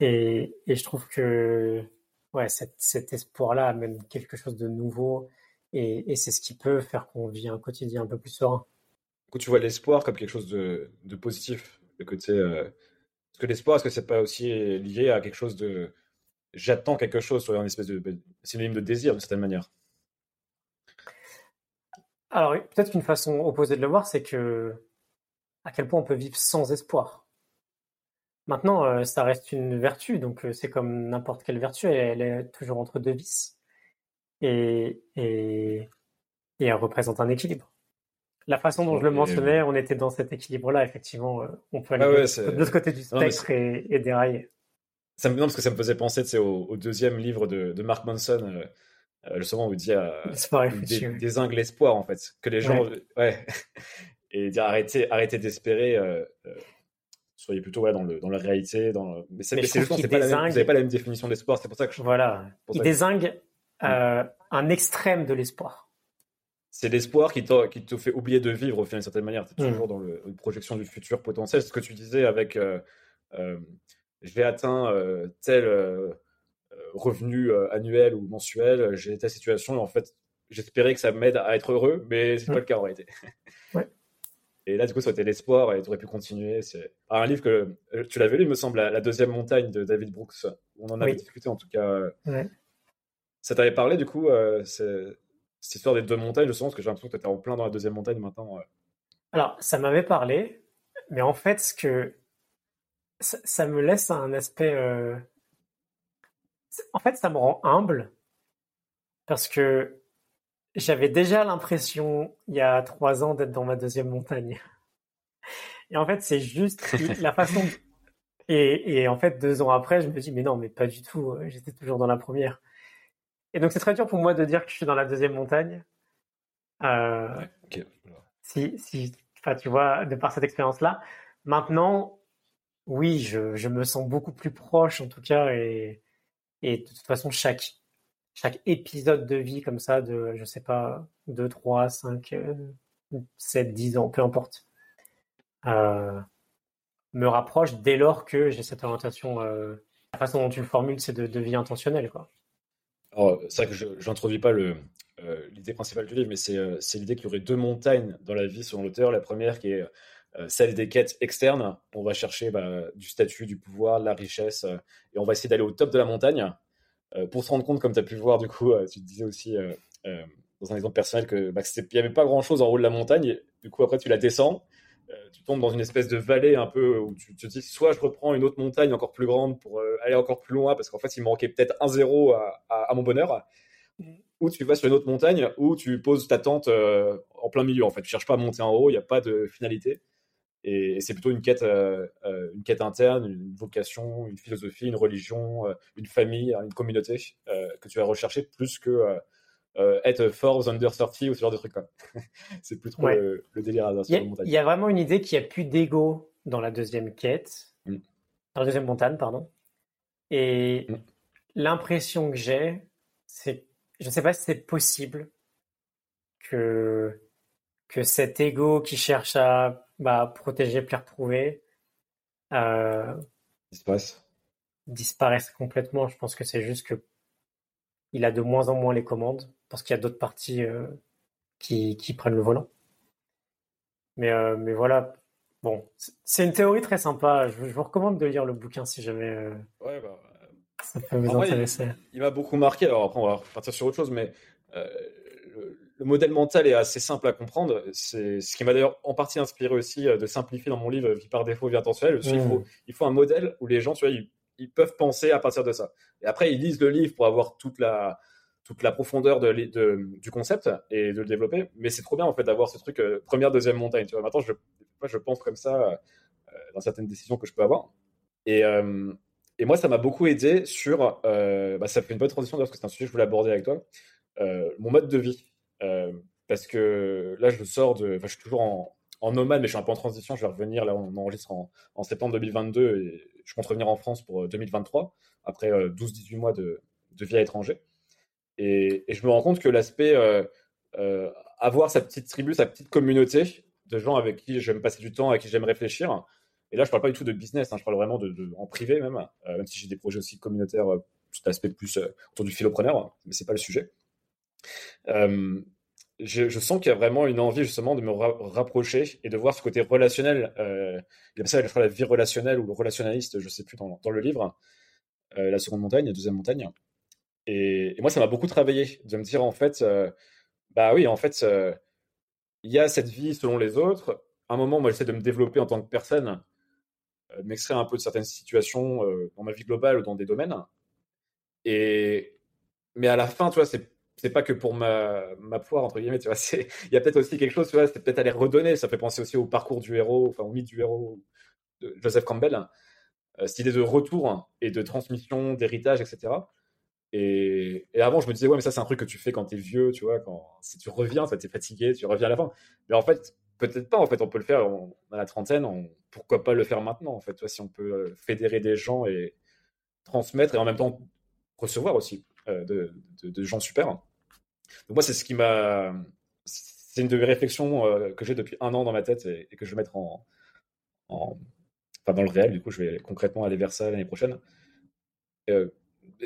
B: Et, je trouve que ouais, cet, espoir-là amène quelque chose de nouveau et, c'est ce qui peut faire qu'on vit un quotidien un peu plus serein.
A: Coup, tu vois l'espoir comme quelque chose de, positif, le côté. Euh... Que l'espoir, est-ce que c'est pas aussi lié à quelque chose de j'attends quelque chose, soit une espèce de synonyme de désir d'une certaine manière?
B: Alors peut-être qu'une façon opposée de le voir, c'est que à quel point on peut vivre sans espoir. Maintenant, euh, ça reste une vertu, donc euh, c'est comme n'importe quelle vertu, elle, est toujours entre deux vices. Et, et, et elle représente un équilibre. La façon dont je le mentionnais, on était dans cet équilibre-là, effectivement. On peut aller de l'autre côté du spectre et, et, dérailler.
A: Ça me, non, parce que ça me faisait penser au, au deuxième livre de, de Mark Manson, euh, justement, on vous dit euh, désingue l'espoir, en fait. Que les gens. Ouais. et dire arrêtez, arrêtez d'espérer. Euh, euh, soyez plutôt ouais, dans, le, dans la réalité. Dans Mais c'est justement, pas désingue... la même, vous n'avez pas la même définition de l'espoir. C'est pour ça que je.
B: Voilà. Il désingue euh, un extrême de l'espoir.
A: C'est l'espoir qui, qui te fait oublier de vivre, au final, d'une certaine manière. Tu es mm. toujours dans le, une projection du futur potentiel. C'est ce que tu disais avec. Euh, je vais atteindre tel revenu annuel ou mensuel, j'ai ta situation et en fait, j'espérais que ça m'aide à être heureux, mais c'est pas le cas en réalité.
B: Ouais.
A: Et là, du coup, ça a été l'espoir et tu aurais pu continuer. C'est un livre que euh, tu l'avais lu, il me semble, la, deuxième montagne de David Brooks. On en avait discuté en tout cas.
B: Ouais.
A: Ça t'avait parlé du coup, euh, cette histoire des deux montagnes, justement, parce que j'ai l'impression que tu étais en plein dans la deuxième montagne maintenant.
B: Alors, ça m'avait parlé, mais en fait, ce que ça, me laisse un aspect. Euh, en fait, ça me rend humble parce que j'avais déjà l'impression, il y a trois ans, d'être dans ma deuxième montagne. Et en fait, c'est juste la façon. Et, et, en fait, deux ans après, je me dis, mais non, mais pas du tout. Euh, j'étais toujours dans la première. Et donc, c'est très dur pour moi de dire que je suis dans la deuxième montagne. Euh, Si, si, enfin, tu vois, de par cette expérience-là. Maintenant, oui, je, je, me sens beaucoup plus proche, en tout cas, et, et de toute façon, chaque chaque épisode de vie comme ça de, je sais pas, 2, 3, 5, 7, 10 ans, peu importe, euh, me rapproche dès lors que j'ai cette orientation. Euh, la façon dont tu le formules, c'est de, vie intentionnelle. Quoi.
A: c'est vrai que je n'introduis pas le, euh, l'idée principale du livre, mais c'est l'idée qu'il y aurait deux montagnes dans la vie selon l'auteur. La première qui est celle des quêtes externes. On va chercher bah, du statut, du pouvoir, de la richesse, et on va essayer d'aller au top de la montagne. Euh, pour se rendre compte, comme tu as pu voir, du coup, euh, tu te disais aussi euh, dans un exemple personnel que bah, il n'y avait pas grand chose en haut de la montagne. du coup, après, tu la descends, tu tombes dans une espèce de vallée un peu où tu, te dis soit je reprends une autre montagne encore plus grande pour aller encore plus loin parce qu'en fait, il me manquait peut-être un zéro à, mon bonheur. Ou tu vas sur une autre montagne où tu poses ta tente en plein milieu. En fait, tu cherches pas à monter en haut, il n'y a pas de finalité. Et, c'est plutôt une quête, euh, euh, une quête interne, une vocation, une philosophie, une religion, euh, une famille, une communauté que tu vas rechercher plus que être fort under 30 ou ce genre de trucs. c'est plus trop le, délire à
B: Il y, y, a vraiment une idée qu'il n'y a plus d'ego dans la deuxième quête, mm. dans la deuxième montagne, pardon. Et mm. l'impression que j'ai, c'est, je ne sais pas si c'est possible que que cet ego qui cherche à bah, protéger puis retrouver euh,
A: disparaisse.
B: disparaisse complètement. Je pense que c'est juste que il a de moins en moins les commandes parce qu'il y a d'autres parties euh, qui, qui, prennent le volant. Mais, euh, mais voilà, bon, c'est une théorie très sympa. Je, vous recommande de lire le bouquin si jamais euh,
A: ouais, bah,
B: ça peut vous intéresser.
A: il, il m'a beaucoup marqué. Alors après, on va partir sur autre chose, mais le modèle mental est assez simple à comprendre. C'est ce qui m'a d'ailleurs en partie inspiré aussi euh, de simplifier dans mon livre Vie par défaut, vie intentionnelle. Il, faut, mmh. il faut un modèle où les gens, tu vois, ils, peuvent penser à partir de ça. Et après, ils lisent le livre pour avoir toute la, toute la profondeur de, du concept et de le développer. Mais c'est trop bien, en fait, d'avoir ce truc euh, première, deuxième montagne. Tu vois, maintenant, je, je pense comme ça euh, dans certaines décisions que je peux avoir. Et, et moi, ça m'a beaucoup aidé sur. Bah, ça fait une bonne transition parce que c'est un sujet que je voulais aborder avec toi. mon mode de vie. Euh, parce que là, je sors de. Je suis toujours en, en nomade, mais je suis un peu en transition. Je vais revenir. Là, on enregistre en, en septembre 2022 et je compte revenir en France pour 2023, euh, après 12-18 euh, mois de, vie à l'étranger. Et, je me rends compte que l'aspect avoir sa petite tribu, sa petite communauté de gens avec qui j'aime passer du temps, avec qui j'aime réfléchir. Et là, je parle pas du tout de business, hein, je parle vraiment de, en privé même, même si j'ai des projets aussi communautaires, cet aspect plus autour du philopreneur, mais c'est pas le sujet. Je, sens qu'il y a vraiment une envie justement de me rapprocher et de voir ce côté relationnel. Euh, il appelle ça je crois, la vie relationnelle ou le relationnaliste, je sais plus dans, le livre. Euh, la seconde montagne, la deuxième montagne. Et, et moi, ça m'a beaucoup travaillé de me dire en fait, euh, bah oui, en fait, euh, il y a cette vie selon les autres. À un moment, moi, j'essaie de me développer en tant que personne, de m'extraire un peu de certaines situations dans ma vie globale ou dans des domaines. Et mais à la fin, tu vois, c'est c'est pas que pour ma, ma poire, entre guillemets, tu vois. Il y a peut-être aussi quelque chose, tu vois, c'est peut-être à les redonner. Ça fait penser aussi au parcours du héros, enfin au mythe du héros de Joseph Campbell. Euh, cette idée de retour et de transmission, d'héritage, etc. Et, et, avant, je me disais, ouais, mais ça, c'est un truc que tu fais quand t'es vieux, tu vois, quand si tu reviens, tu t'es fatigué, tu reviens à la fin. Mais en fait, peut-être pas, en fait, on peut le faire on, à la trentaine, pourquoi pas le faire maintenant, en fait, tu si on peut euh, fédérer des gens et transmettre et en même temps recevoir aussi euh, de, de, gens super. Donc, moi, c'est ce qui m'a. C'est une de mes réflexions euh, que j'ai depuis un an dans ma tête et, que je vais mettre en, en. Enfin, dans le réel, du coup, je vais concrètement aller vers ça l'année prochaine. Euh,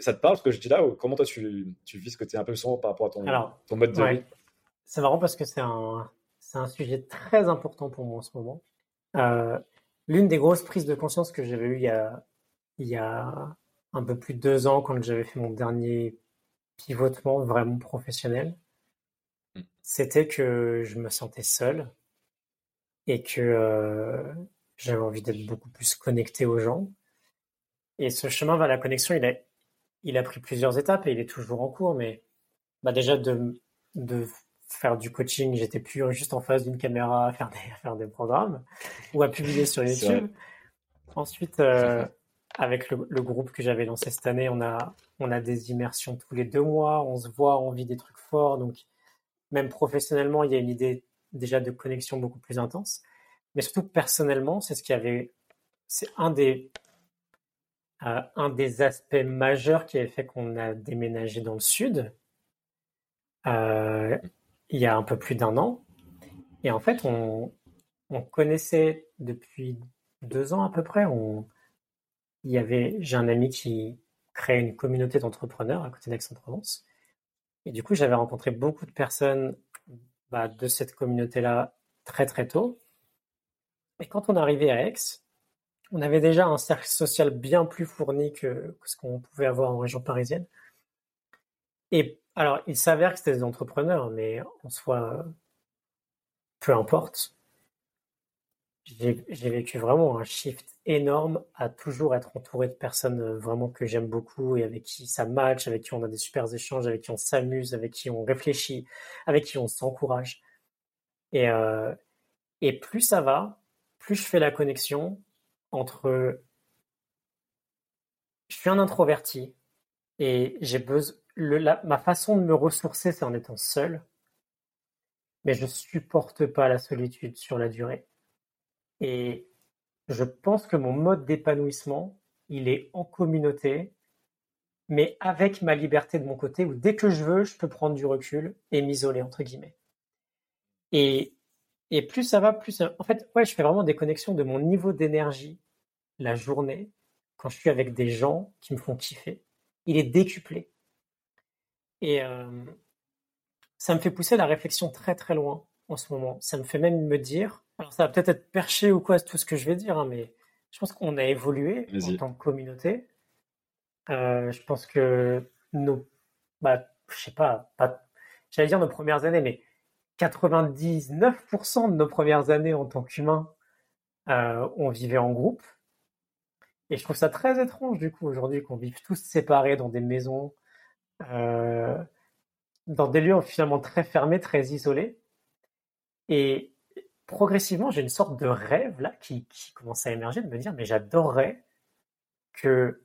A: ça te parle? Ce que je dis là ou comment toi tu, tu vis ce que tu es un peu sombre par rapport à ton, ton mode de vie?
B: C'est marrant parce que c'est un, c'est un sujet très important pour moi en ce moment. Euh, l'une des grosses prises de conscience que j'avais eues il y a, il y a un peu plus de deux ans quand j'avais fait mon dernier pivotement vraiment professionnel, mm. c'était que je me sentais seul et que euh, j'avais envie d'être beaucoup plus connecté aux gens. Et ce chemin vers la connexion, il a, il a pris plusieurs étapes et il est toujours en cours, mais bah déjà de, de faire du coaching, j'étais plus juste en face d'une caméra à faire des, faire des programmes ou à publier sur YouTube. Ensuite, euh, avec le, groupe que j'avais lancé cette année, on a, des immersions tous les deux mois, on se voit, on vit des trucs forts. Donc, même professionnellement, il y a une idée déjà de connexion beaucoup plus intense. Mais surtout personnellement, c'est ce qui avait, c'est un des, euh, aspects majeurs qui avait fait qu'on a déménagé dans le sud euh, il y a un peu plus d'un an. Et en fait, on, on connaissait depuis deux ans à peu près. Il y avait, j'ai un ami qui crée une communauté d'entrepreneurs à côté d'Aix-en-Provence. Et du coup, j'avais rencontré beaucoup de personnes bah, de cette communauté-là très très tôt. Et quand on arrivait à Aix, on avait déjà un cercle social bien plus fourni que, ce qu'on pouvait avoir en région parisienne. Et alors, il s'avère que c'était des entrepreneurs, mais en soi, peu importe. J'ai vécu vraiment un shift énorme à toujours être entouré de personnes vraiment que j'aime beaucoup et avec qui ça match, avec qui on a des super échanges, avec qui on s'amuse, avec qui on réfléchit, avec qui on s'encourage. Et, euh, et plus ça va, plus je fais la connexion entre je suis un introverti et j'ai besoin ma façon de me ressourcer c'est en étant seul mais je supporte pas la solitude sur la durée et je pense que mon mode d'épanouissement il est en communauté mais avec ma liberté de mon côté où dès que je veux je peux prendre du recul et m'isoler entre guillemets et et plus ça va, plus en fait, ouais, je fais vraiment des connexions de mon niveau d'énergie la journée quand je suis avec des gens qui me font kiffer. Il est décuplé. Et euh, ça me fait pousser la réflexion très très loin en ce moment. Ça me fait même me dire, alors ça va peut-être être perché ou quoi tout ce que je vais dire, hein, mais je pense qu'on a évolué en tant que communauté. Euh, je pense que nos, bah, je sais pas, pas j'allais dire nos premières années, mais 99% de nos premières années en tant qu'humains, euh, on vivait en groupe. Et je trouve ça très étrange du coup aujourd'hui qu'on vive tous séparés dans des maisons, euh, dans des lieux finalement très fermés, très isolés. Et progressivement, j'ai une sorte de rêve là qui, commence à émerger de me dire mais j'adorerais que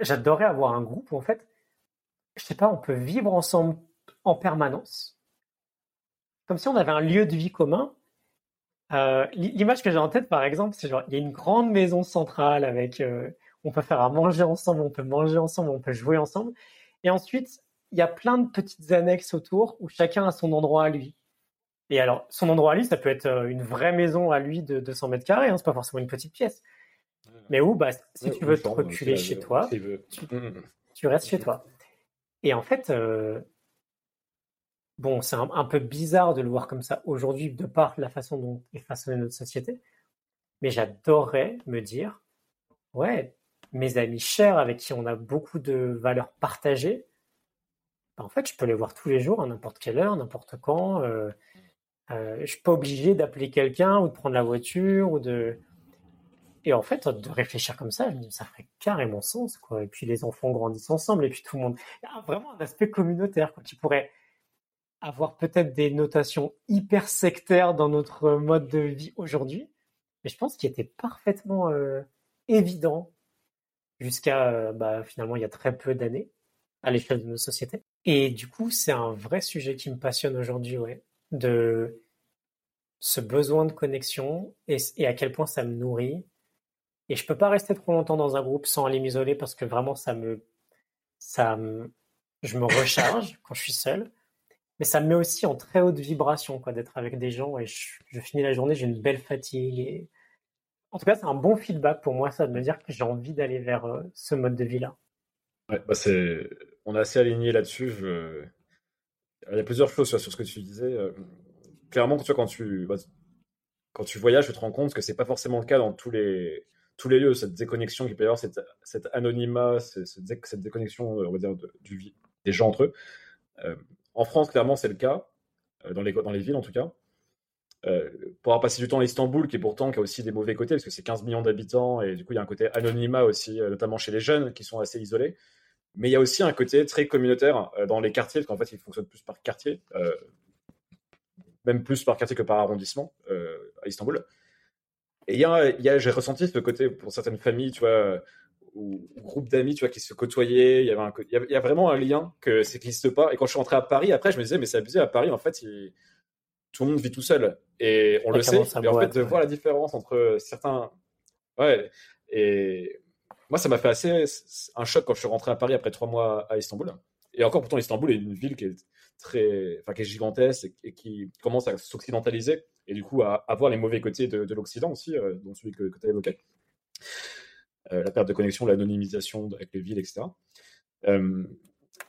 B: j'adorerais avoir un groupe où en fait, je sais pas, on peut vivre ensemble en permanence comme si on avait un lieu de vie commun. Euh, l'image que j'ai en tête, par exemple, c'est genre, il y a une grande maison centrale avec, euh, on peut faire à manger ensemble, on peut manger ensemble, on peut jouer ensemble. Et ensuite, il y a plein de petites annexes autour où chacun a son endroit à lui. Et alors, son endroit à lui, ça peut être euh, une vraie maison à lui de 200 mètres carrés, hein, c'est pas forcément une petite pièce. Mais où, bah, si tu veux te reculer chez toi, tu, restes chez toi. Et en fait, Bon, c'est un, peu bizarre de le voir comme ça aujourd'hui, de par la façon dont est façonnée notre société. Mais j'adorerais me dire, ouais, mes amis chers avec qui on a beaucoup de valeurs partagées, bah, en fait, je peux les voir tous les jours, à n'importe quelle heure, n'importe quand. Euh, euh, je suis pas obligé d'appeler quelqu'un ou de prendre la voiture ou de. Et en fait, de réfléchir comme ça, ça ferait carrément sens, quoi. Et puis les enfants grandissent ensemble, et puis tout le monde. Il y a vraiment un aspect communautaire, quoi, qui pourrait avoir peut-être des notations hyper sectaires dans notre mode de vie aujourd'hui, mais je pense qu'il était parfaitement euh, évident jusqu'à euh, bah, finalement il y a très peu d'années à l'échelle de nos sociétés. Et du coup, c'est un vrai sujet qui me passionne aujourd'hui, ouais, de ce besoin de connexion et, à quel point ça me nourrit. Et je peux pas rester trop longtemps dans un groupe sans aller m'isoler parce que vraiment ça me, ça je me recharge quand je suis seul mais ça me met aussi en très haute vibration d'être avec des gens et je, finis la journée j'ai une belle fatigue et en tout cas c'est un bon feedback pour moi ça de me dire que j'ai envie d'aller vers euh, ce mode de vie là
A: ouais, bah c'est on est assez aligné là-dessus je... il y a plusieurs choses sur, ce que tu disais euh, clairement bah, quand tu voyages tu te rends compte que c'est pas forcément le cas dans tous les lieux cette déconnexion qui peut y avoir cette, cet anonymat cette, déconnexion on va dire des gens entre eux euh, en France, clairement, c'est le cas, euh, dans les, villes en tout cas. Euh, pour avoir passé du temps à Istanbul, qui est pourtant qui a aussi des mauvais côtés, parce que c'est 15 millions d'habitants, et du coup il y a un côté anonymat aussi, euh, notamment chez les jeunes qui sont assez isolés. Mais il y a aussi un côté très communautaire dans les quartiers, parce qu'en fait ils fonctionnent plus par quartier, même plus par quartier que par arrondissement à Istanbul. Et il y a, y a j'ai ressenti ce côté pour certaines familles, tu vois, ou, groupe d'amis, tu vois, qui se côtoyaient. Il y avait un, il y a, vraiment un lien que ça n'existe pas. Et quand je suis rentré à Paris, après, je me disais, mais c'est abusé à Paris. En fait, tout le monde vit tout seul. Et on le sait. Mais en fait, de voir la différence entre certains, ouais. Et moi, ça m'a fait assez un choc quand je suis rentré à Paris après trois mois à Istanbul. Et encore, pourtant, Istanbul est une ville qui est très, enfin, qui est gigantesque et, qui commence à s'occidentaliser et du coup à avoir les mauvais côtés de, l'Occident aussi, euh, dont celui que, tu as évoqué. Euh, la perte de connexion, l'anonymisation avec les villes, etc. Euh,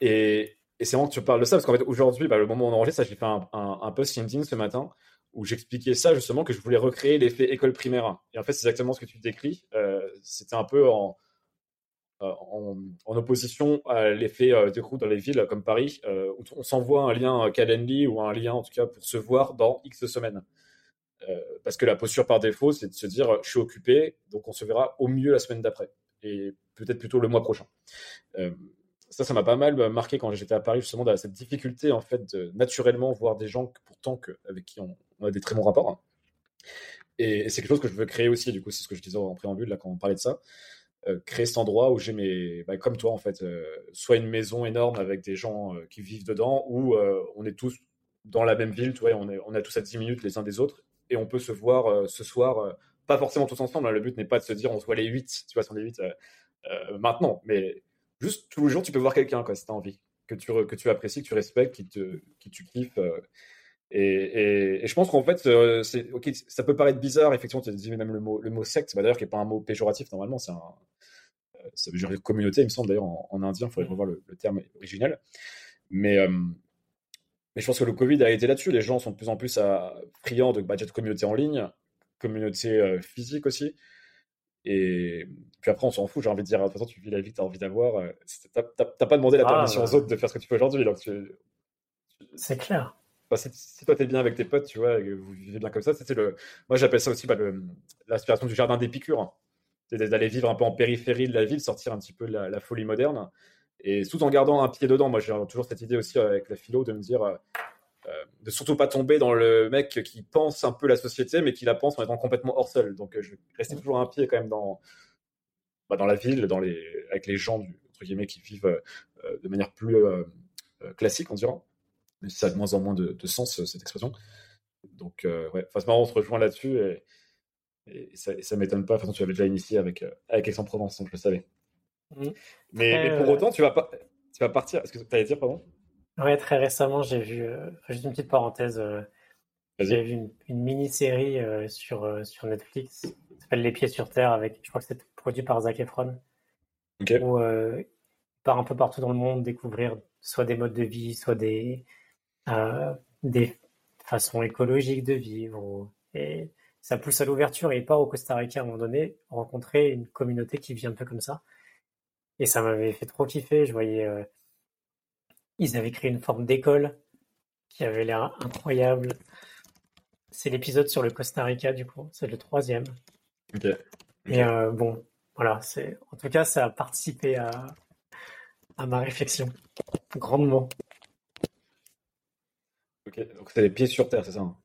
A: et, c'est vraiment que tu parles de ça, parce qu'en fait, aujourd'hui, bah, le moment où on enregistre, j'ai fait un, post LinkedIn ce matin où j'expliquais ça justement, que je voulais recréer l'effet école primaire. Et en fait, c'est exactement ce que tu décris. C'était un peu en, en, opposition à l'effet de groupe dans les villes comme Paris, où on s'envoie un lien Calendly ou un lien en tout cas pour se voir dans X semaines. Euh, parce que la posture par défaut, c'est de se dire je suis occupé, donc on se verra au mieux la semaine d'après et peut-être plutôt le mois prochain. Euh, ça, ça m'a pas mal marqué quand j'étais à Paris, justement, dans cette difficulté, en fait, de naturellement voir des gens pourtant que, avec qui on, a des très bons rapports. Et, c'est quelque chose que je veux créer aussi, du coup, c'est ce que je disais en préambule, là, quand on parlait de ça. Euh, créer cet endroit où j'ai mes. Bah, comme toi, en fait, soit une maison énorme avec des gens qui vivent dedans, ou on est tous dans la même ville, tu vois, on, est, on a tous à 10 minutes les uns des autres, et on peut se voir euh, ce soir, euh, pas forcément tous ensemble. Hein. le but n'est pas de se dire on se voit les 8, tu vois, si on est 8 maintenant, mais juste tous les jours, tu peux voir quelqu'un, quoi, si tu as envie, que tu, que tu apprécies, que tu respectes, qui, te, qui tu kiffes. Euh. Et, et, je pense qu'en fait, c'est, ok, ça peut paraître bizarre, effectivement, tu as dit même le mot, le mot secte, bah, d'ailleurs, qui n'est pas un mot péjoratif normalement, c'est un, ça veut dire communauté, il me semble d'ailleurs en, indien, il faudrait revoir le, terme original. Mais, mais je pense que le Covid a été là-dessus. Les gens sont de plus en plus à, friands de, budget de communauté en ligne, communauté euh, physique aussi. Et puis après, on s'en fout. J'ai envie de dire, de toute façon, tu vis la vie que tu as envie d'avoir. Euh, t'as pas demandé la ah, permission aux autres de faire ce que tu fais aujourd'hui.
B: C'est clair.
A: Si, toi, tu es bien avec tes potes, tu vois, et vous vivez bien comme ça, c'était le. Moi, j'appelle ça aussi bah, l'aspiration du jardin d'Épicure. C'est d'aller vivre un peu en périphérie de la ville, sortir un petit peu de la folie moderne et tout en gardant un pied dedans. Moi, j'ai toujours cette idée aussi avec la philo de me dire euh, euh, de surtout pas tomber dans le mec qui pense un peu la société, mais qui la pense en étant complètement hors sol. Donc, euh, je vais rester toujours un pied quand même dans, bah, dans la ville, dans les, avec les gens du, entre guillemets, qui vivent de manière plus classique, on dirait. Mais ça a de moins en moins de, sens, cette expression. Donc, ouais, enfin, on se rejoint là-dessus et, et, ça, ça m'étonne pas. De toute façon, tu avais déjà initié avec, avec Aix-en-Provence, donc je le savais. Mm. Mais, pour autant, tu vas, pas, tu vas partir. Est-ce que tu allais dire, pardon?
B: Ouais, très récemment, j'ai vu, euh, juste une petite parenthèse, euh, j'ai vu une, mini-série euh, sur, sur Netflix qui s'appelle Les Pieds sur Terre, avec, je crois que c'est produit par Zac Efron, où il part un peu partout dans le monde découvrir soit des modes de vie, soit des, des façons écologiques de vivre. et ça pousse à l'ouverture et il part au Costa Rica à un moment donné rencontrer une communauté qui vit un peu comme ça. Et ça m'avait fait trop kiffer. Je voyais, euh, ils avaient créé une forme d'école qui avait l'air incroyable. C'est l'épisode sur le Costa Rica, du coup. C'est le troisième. Mais bon, voilà, c'est en tout cas, ça a participé à, à ma réflexion grandement.
A: Ok, donc c'est les pieds sur terre, c'est ça hein?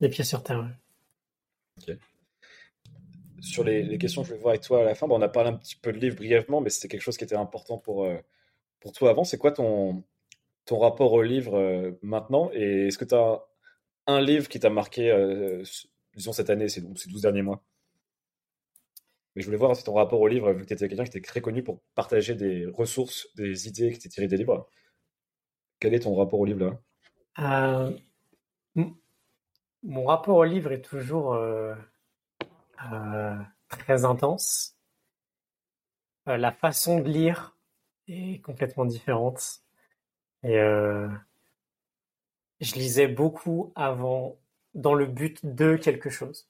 B: Les pieds sur terre, oui.
A: Sur les, questions que je vais voir avec toi à la fin, on a parlé un petit peu de livre brièvement, mais c'était quelque chose qui était important pour, euh, pour toi avant. C'est quoi ton, ton rapport au livre euh, maintenant? Et est-ce que tu as un livre qui t'a marqué, euh, disons cette année, ces, ces 12 derniers mois? Mais je voulais voir ton rapport au livre, vu que tu étais quelqu'un qui était très connu pour partager des ressources, des idées qui étaient tirées des livres. Quel est ton rapport au livre là?
B: Euh, mon rapport au livre est toujours euh, euh, très intense. la façon de lire est complètement différente. Et je lisais beaucoup avant dans le but de quelque chose.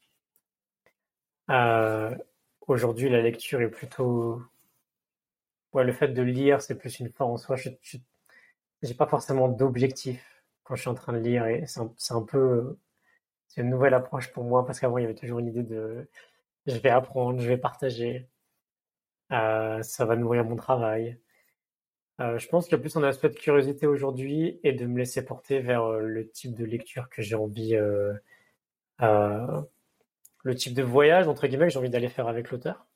B: Aujourd'hui, la lecture est plutôt... Ouais, le fait de lire, c'est plus une fin en soi. Je n'ai pas forcément d'objectif quand je suis en train de lire. Et c'est un, peu, c'est une nouvelle approche pour moi parce qu'avant il y avait toujours une idée de, je vais apprendre, je vais partager, euh, ça va nourrir mon travail. Euh, je pense qu'il y a plus un aspect de curiosité aujourd'hui et de me laisser porter vers euh, le type de lecture que j'ai envie, le type de voyage entre guillemets que j'ai envie d'aller faire avec l'auteur.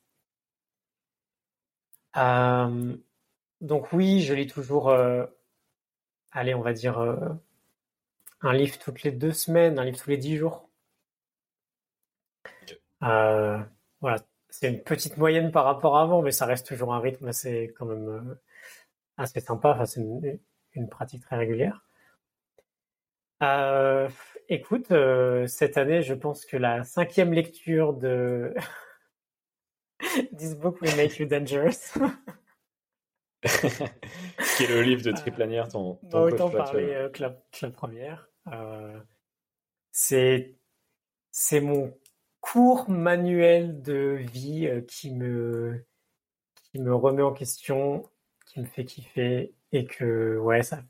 B: donc oui, je lis toujours, allez, on va dire un livre toutes les deux semaines, un livre tous les dix jours. Euh, voilà, c'est une petite moyenne par rapport à avant, mais ça reste toujours un rythme assez quand même euh, assez sympa. Enfin, c'est une, pratique très régulière. Euh, écoute, cette année, je pense que la cinquième lecture de This Book Will Make You Dangerous.
A: qui est le livre de Triplanière, ton,
B: ton autant parler que la première. Euh, c'est mon court manuel de vie euh, qui me remet en question, qui me fait kiffer et que ouais ça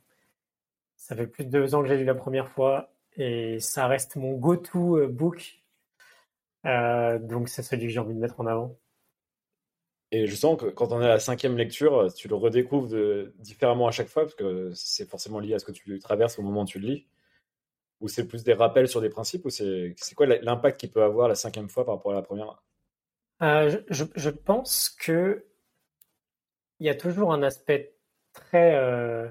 B: fait plus de deux ans que j'ai lu la première fois et ça reste mon go-to euh, book. donc c'est celui que j'ai envie de mettre en avant.
A: Et je sens que quand on est à la cinquième lecture, tu le redécouvres différemment à chaque fois, parce que c'est forcément lié à ce que tu traverses au moment où tu le lis. Ou c'est plus des rappels sur des principes Ou c'est quoi l'impact qu'il peut avoir la cinquième fois par rapport à la première?
B: Euh, je, pense que il y a toujours un aspect très, euh,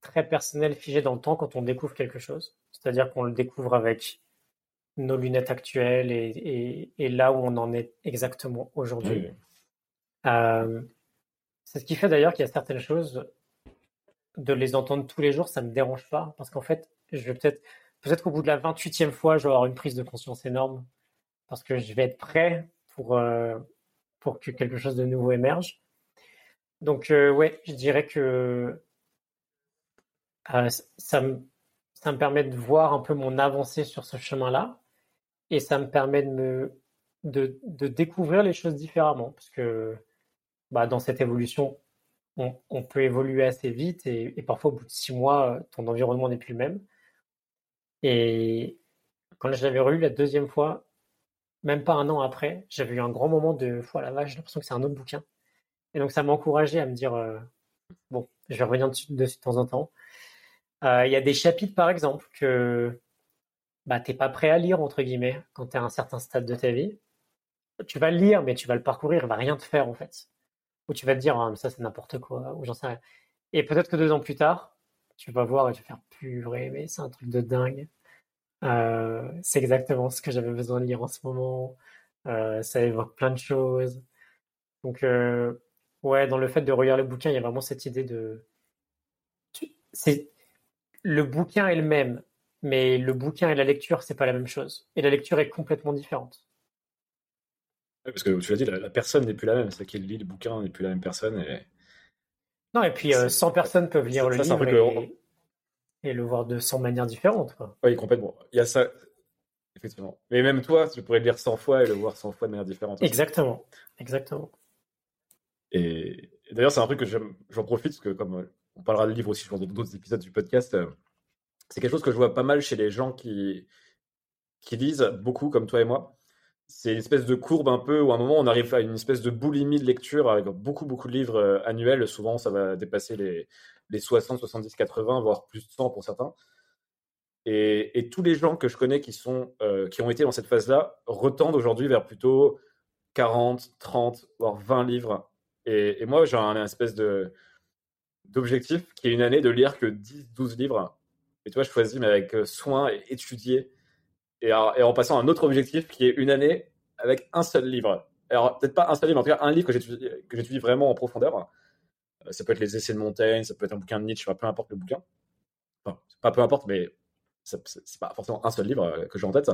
B: très personnel figé dans le temps quand on découvre quelque chose. C'est-à-dire qu'on le découvre avec nos lunettes actuelles et, là où on en est exactement aujourd'hui. Euh, c'est ce qui fait d'ailleurs qu'il y a certaines choses, de les entendre tous les jours, ça me dérange pas. Parce qu'en fait, je vais peut-être, peut-être qu'au bout de la 28e fois, je vais avoir une prise de conscience énorme parce que je vais être prêt pour, euh, pour que quelque chose de nouveau émerge. Donc, euh, ouais, je dirais que euh, ça, me, ça me permet de voir un peu mon avancée sur ce chemin-là et ça me permet de me de, de découvrir les choses différemment parce que bah, dans cette évolution, on, on, peut évoluer assez vite et, et, parfois au bout de six mois, ton environnement n'est plus le même. Et quand je l'avais relu la deuxième fois, même pas un an après, j'avais eu un grand moment de foi la vache, j'ai l'impression que c'est un autre bouquin. Et donc ça m'a encouragé à me dire euh, bon, je vais revenir dessus, de temps en temps. Euh, il y a des chapitres par exemple que bah t'es pas prêt à lire entre guillemets quand tu es à un certain stade de ta vie. Tu vas le lire, mais tu vas le parcourir, il va rien te faire en fait. Ou tu vas te dire ah, ça c'est n'importe quoi, ou j'en sais rien. Et peut-être que deux ans plus tard, tu vas voir et tu vas faire purée, mais c'est un truc de dingue. Euh, c'est exactement ce que j'avais besoin de lire en ce moment. Euh, ça évoque plein de choses. Donc, euh, ouais, dans le fait de relire le bouquin, il y a vraiment cette idée de. Le bouquin est le même, mais le bouquin et la lecture, c'est pas la même chose. Et la lecture est complètement différente.
A: parce que tu l'as dit, la, personne n'est plus la même. C'est qui lit le bouquin n'est plus la même personne.
B: Non, et puis 100 personnes peuvent lire le livre et le voir de 100 manières différentes. Quoi.
A: Oui, complètement. Il y a ça, effectivement. Mais même toi, tu pourrais le lire 100 fois et le voir 100 fois de manière différente.
B: Exactement, exactement.
A: Et, d'ailleurs, c'est un truc que j'en profite, parce que comme euh, on parlera de livres aussi, dans d'autres épisodes du podcast, euh, c'est quelque chose que je vois pas mal chez les gens qui, qui lisent beaucoup, comme toi et moi. C'est une espèce de courbe un peu où à un moment on arrive à une espèce de boulimie de lecture avec beaucoup beaucoup de livres euh, annuels. Souvent ça va dépasser les, les 60, 70, 80, voire plus de 100 pour certains. Et, tous les gens que je connais qui, sont, euh, qui ont été dans cette phase-là retendent aujourd'hui vers plutôt 40, 30, voire 20 livres. Et, moi j'ai un, espèce d'objectif qui est une année de lire que 10, 12 livres. Et tu vois, je choisis mais avec euh, soin et étudier et, en passant à un autre objectif qui est une année avec un seul livre. Alors, peut-être pas un seul livre, en tout cas, un livre que j'étudie vraiment en profondeur. Euh, ça peut être les essais de Montaigne, ça peut être un bouquin de Nietzsche, peu importe le bouquin. Enfin, pas peu importe, mais c'est pas forcément un seul livre euh, que j'ai en tête.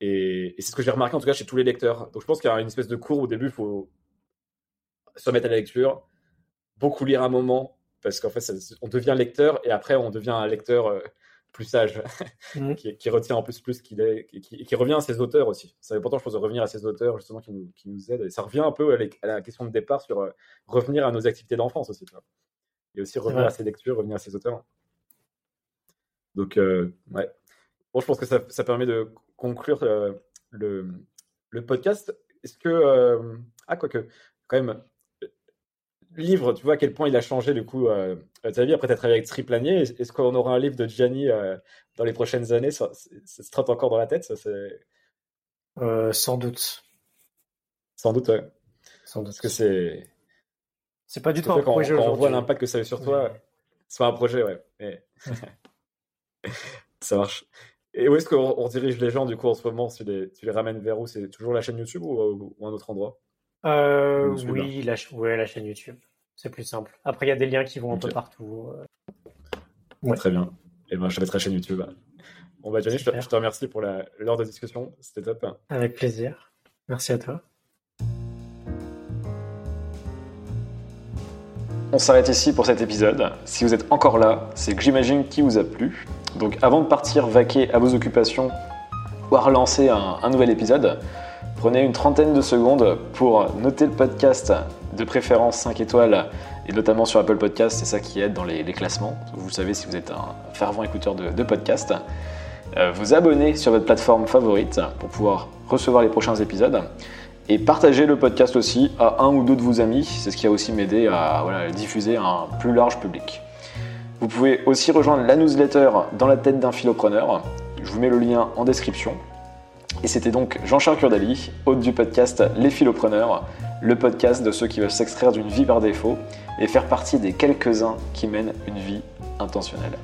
A: Et, c'est ce que j'ai remarqué en tout cas chez tous les lecteurs. Donc je pense qu'il y a une espèce de cours au début, il faut se mettre à la lecture, beaucoup lire un moment, parce qu'en fait, on devient lecteur et après on devient un lecteur euh, plus sage, mmh. qui, retient en plus plus qu'il est, qui, qui, revient à ses auteurs aussi. C'est important, je pense, de revenir à ses auteurs justement qui nous, qui nous aident. Et ça revient un peu à, la question de départ sur euh, revenir à nos activités d'enfance aussi. Et aussi revenir à ses lectures, revenir à ses auteurs. Donc, euh, ouais. Bon, je pense que ça, ça permet de conclure euh, le, le podcast. Est-ce que. ah, quoique, quand même, livre, tu vois à quel point il a changé du coup euh, ta vie après t'être travaillé avec Triplanier. Est-ce qu'on aura un livre de Gianni euh, dans les prochaines années? Ça, se trotte encore dans la tête ça,
B: euh, Sans doute.
A: Sans doute, ouais. Sans doute. Parce que c'est.
B: C'est pas du tout un projet.
A: Quand on voit l'impact que ça a eu sur toi, c'est pas un projet, ouais. ça marche. Et où est-ce qu'on dirige les gens du coup en ce moment? Tu les, tu les ramènes vers où? C'est toujours la chaîne YouTube ou, ou un autre endroit?
B: Euh, oui, la, ouais, la chaîne YouTube. C'est plus simple. Après, il y a des liens qui vont un peu partout.
A: Euh. Très bien. Et eh ben, je vais la chaîne YouTube. Bon, bah, Johnny, je te, remercie pour l'heure de discussion. C'était top.
B: Avec plaisir. Merci à toi.
A: On s'arrête ici pour cet épisode. Si vous êtes encore là, c'est que j'imagine qu'il vous a plu. Donc avant de partir vaquer à vos occupations ou à relancer un nouvel épisode, Prenez une trentaine de secondes pour noter le podcast, de préférence 5 étoiles, et notamment sur Apple Podcast, c'est ça qui aide dans les, classements. Vous savez si vous êtes un fervent écouteur de, de podcast. Euh, vous abonner sur votre plateforme favorite pour pouvoir recevoir les prochains épisodes. Et partagez le podcast aussi à un ou deux de vos amis. C'est ce qui a aussi m'aider à le diffuser à un plus large public. Vous pouvez aussi rejoindre la newsletter dans la tête d'un philopreneur. Je vous mets le lien en description. Et c'était donc Jean-Charles Kurdali, hôte du podcast Les Philopreneurs, le podcast de ceux qui veulent s'extraire d'une vie par défaut et faire partie des quelques-uns qui mènent une vie intentionnelle.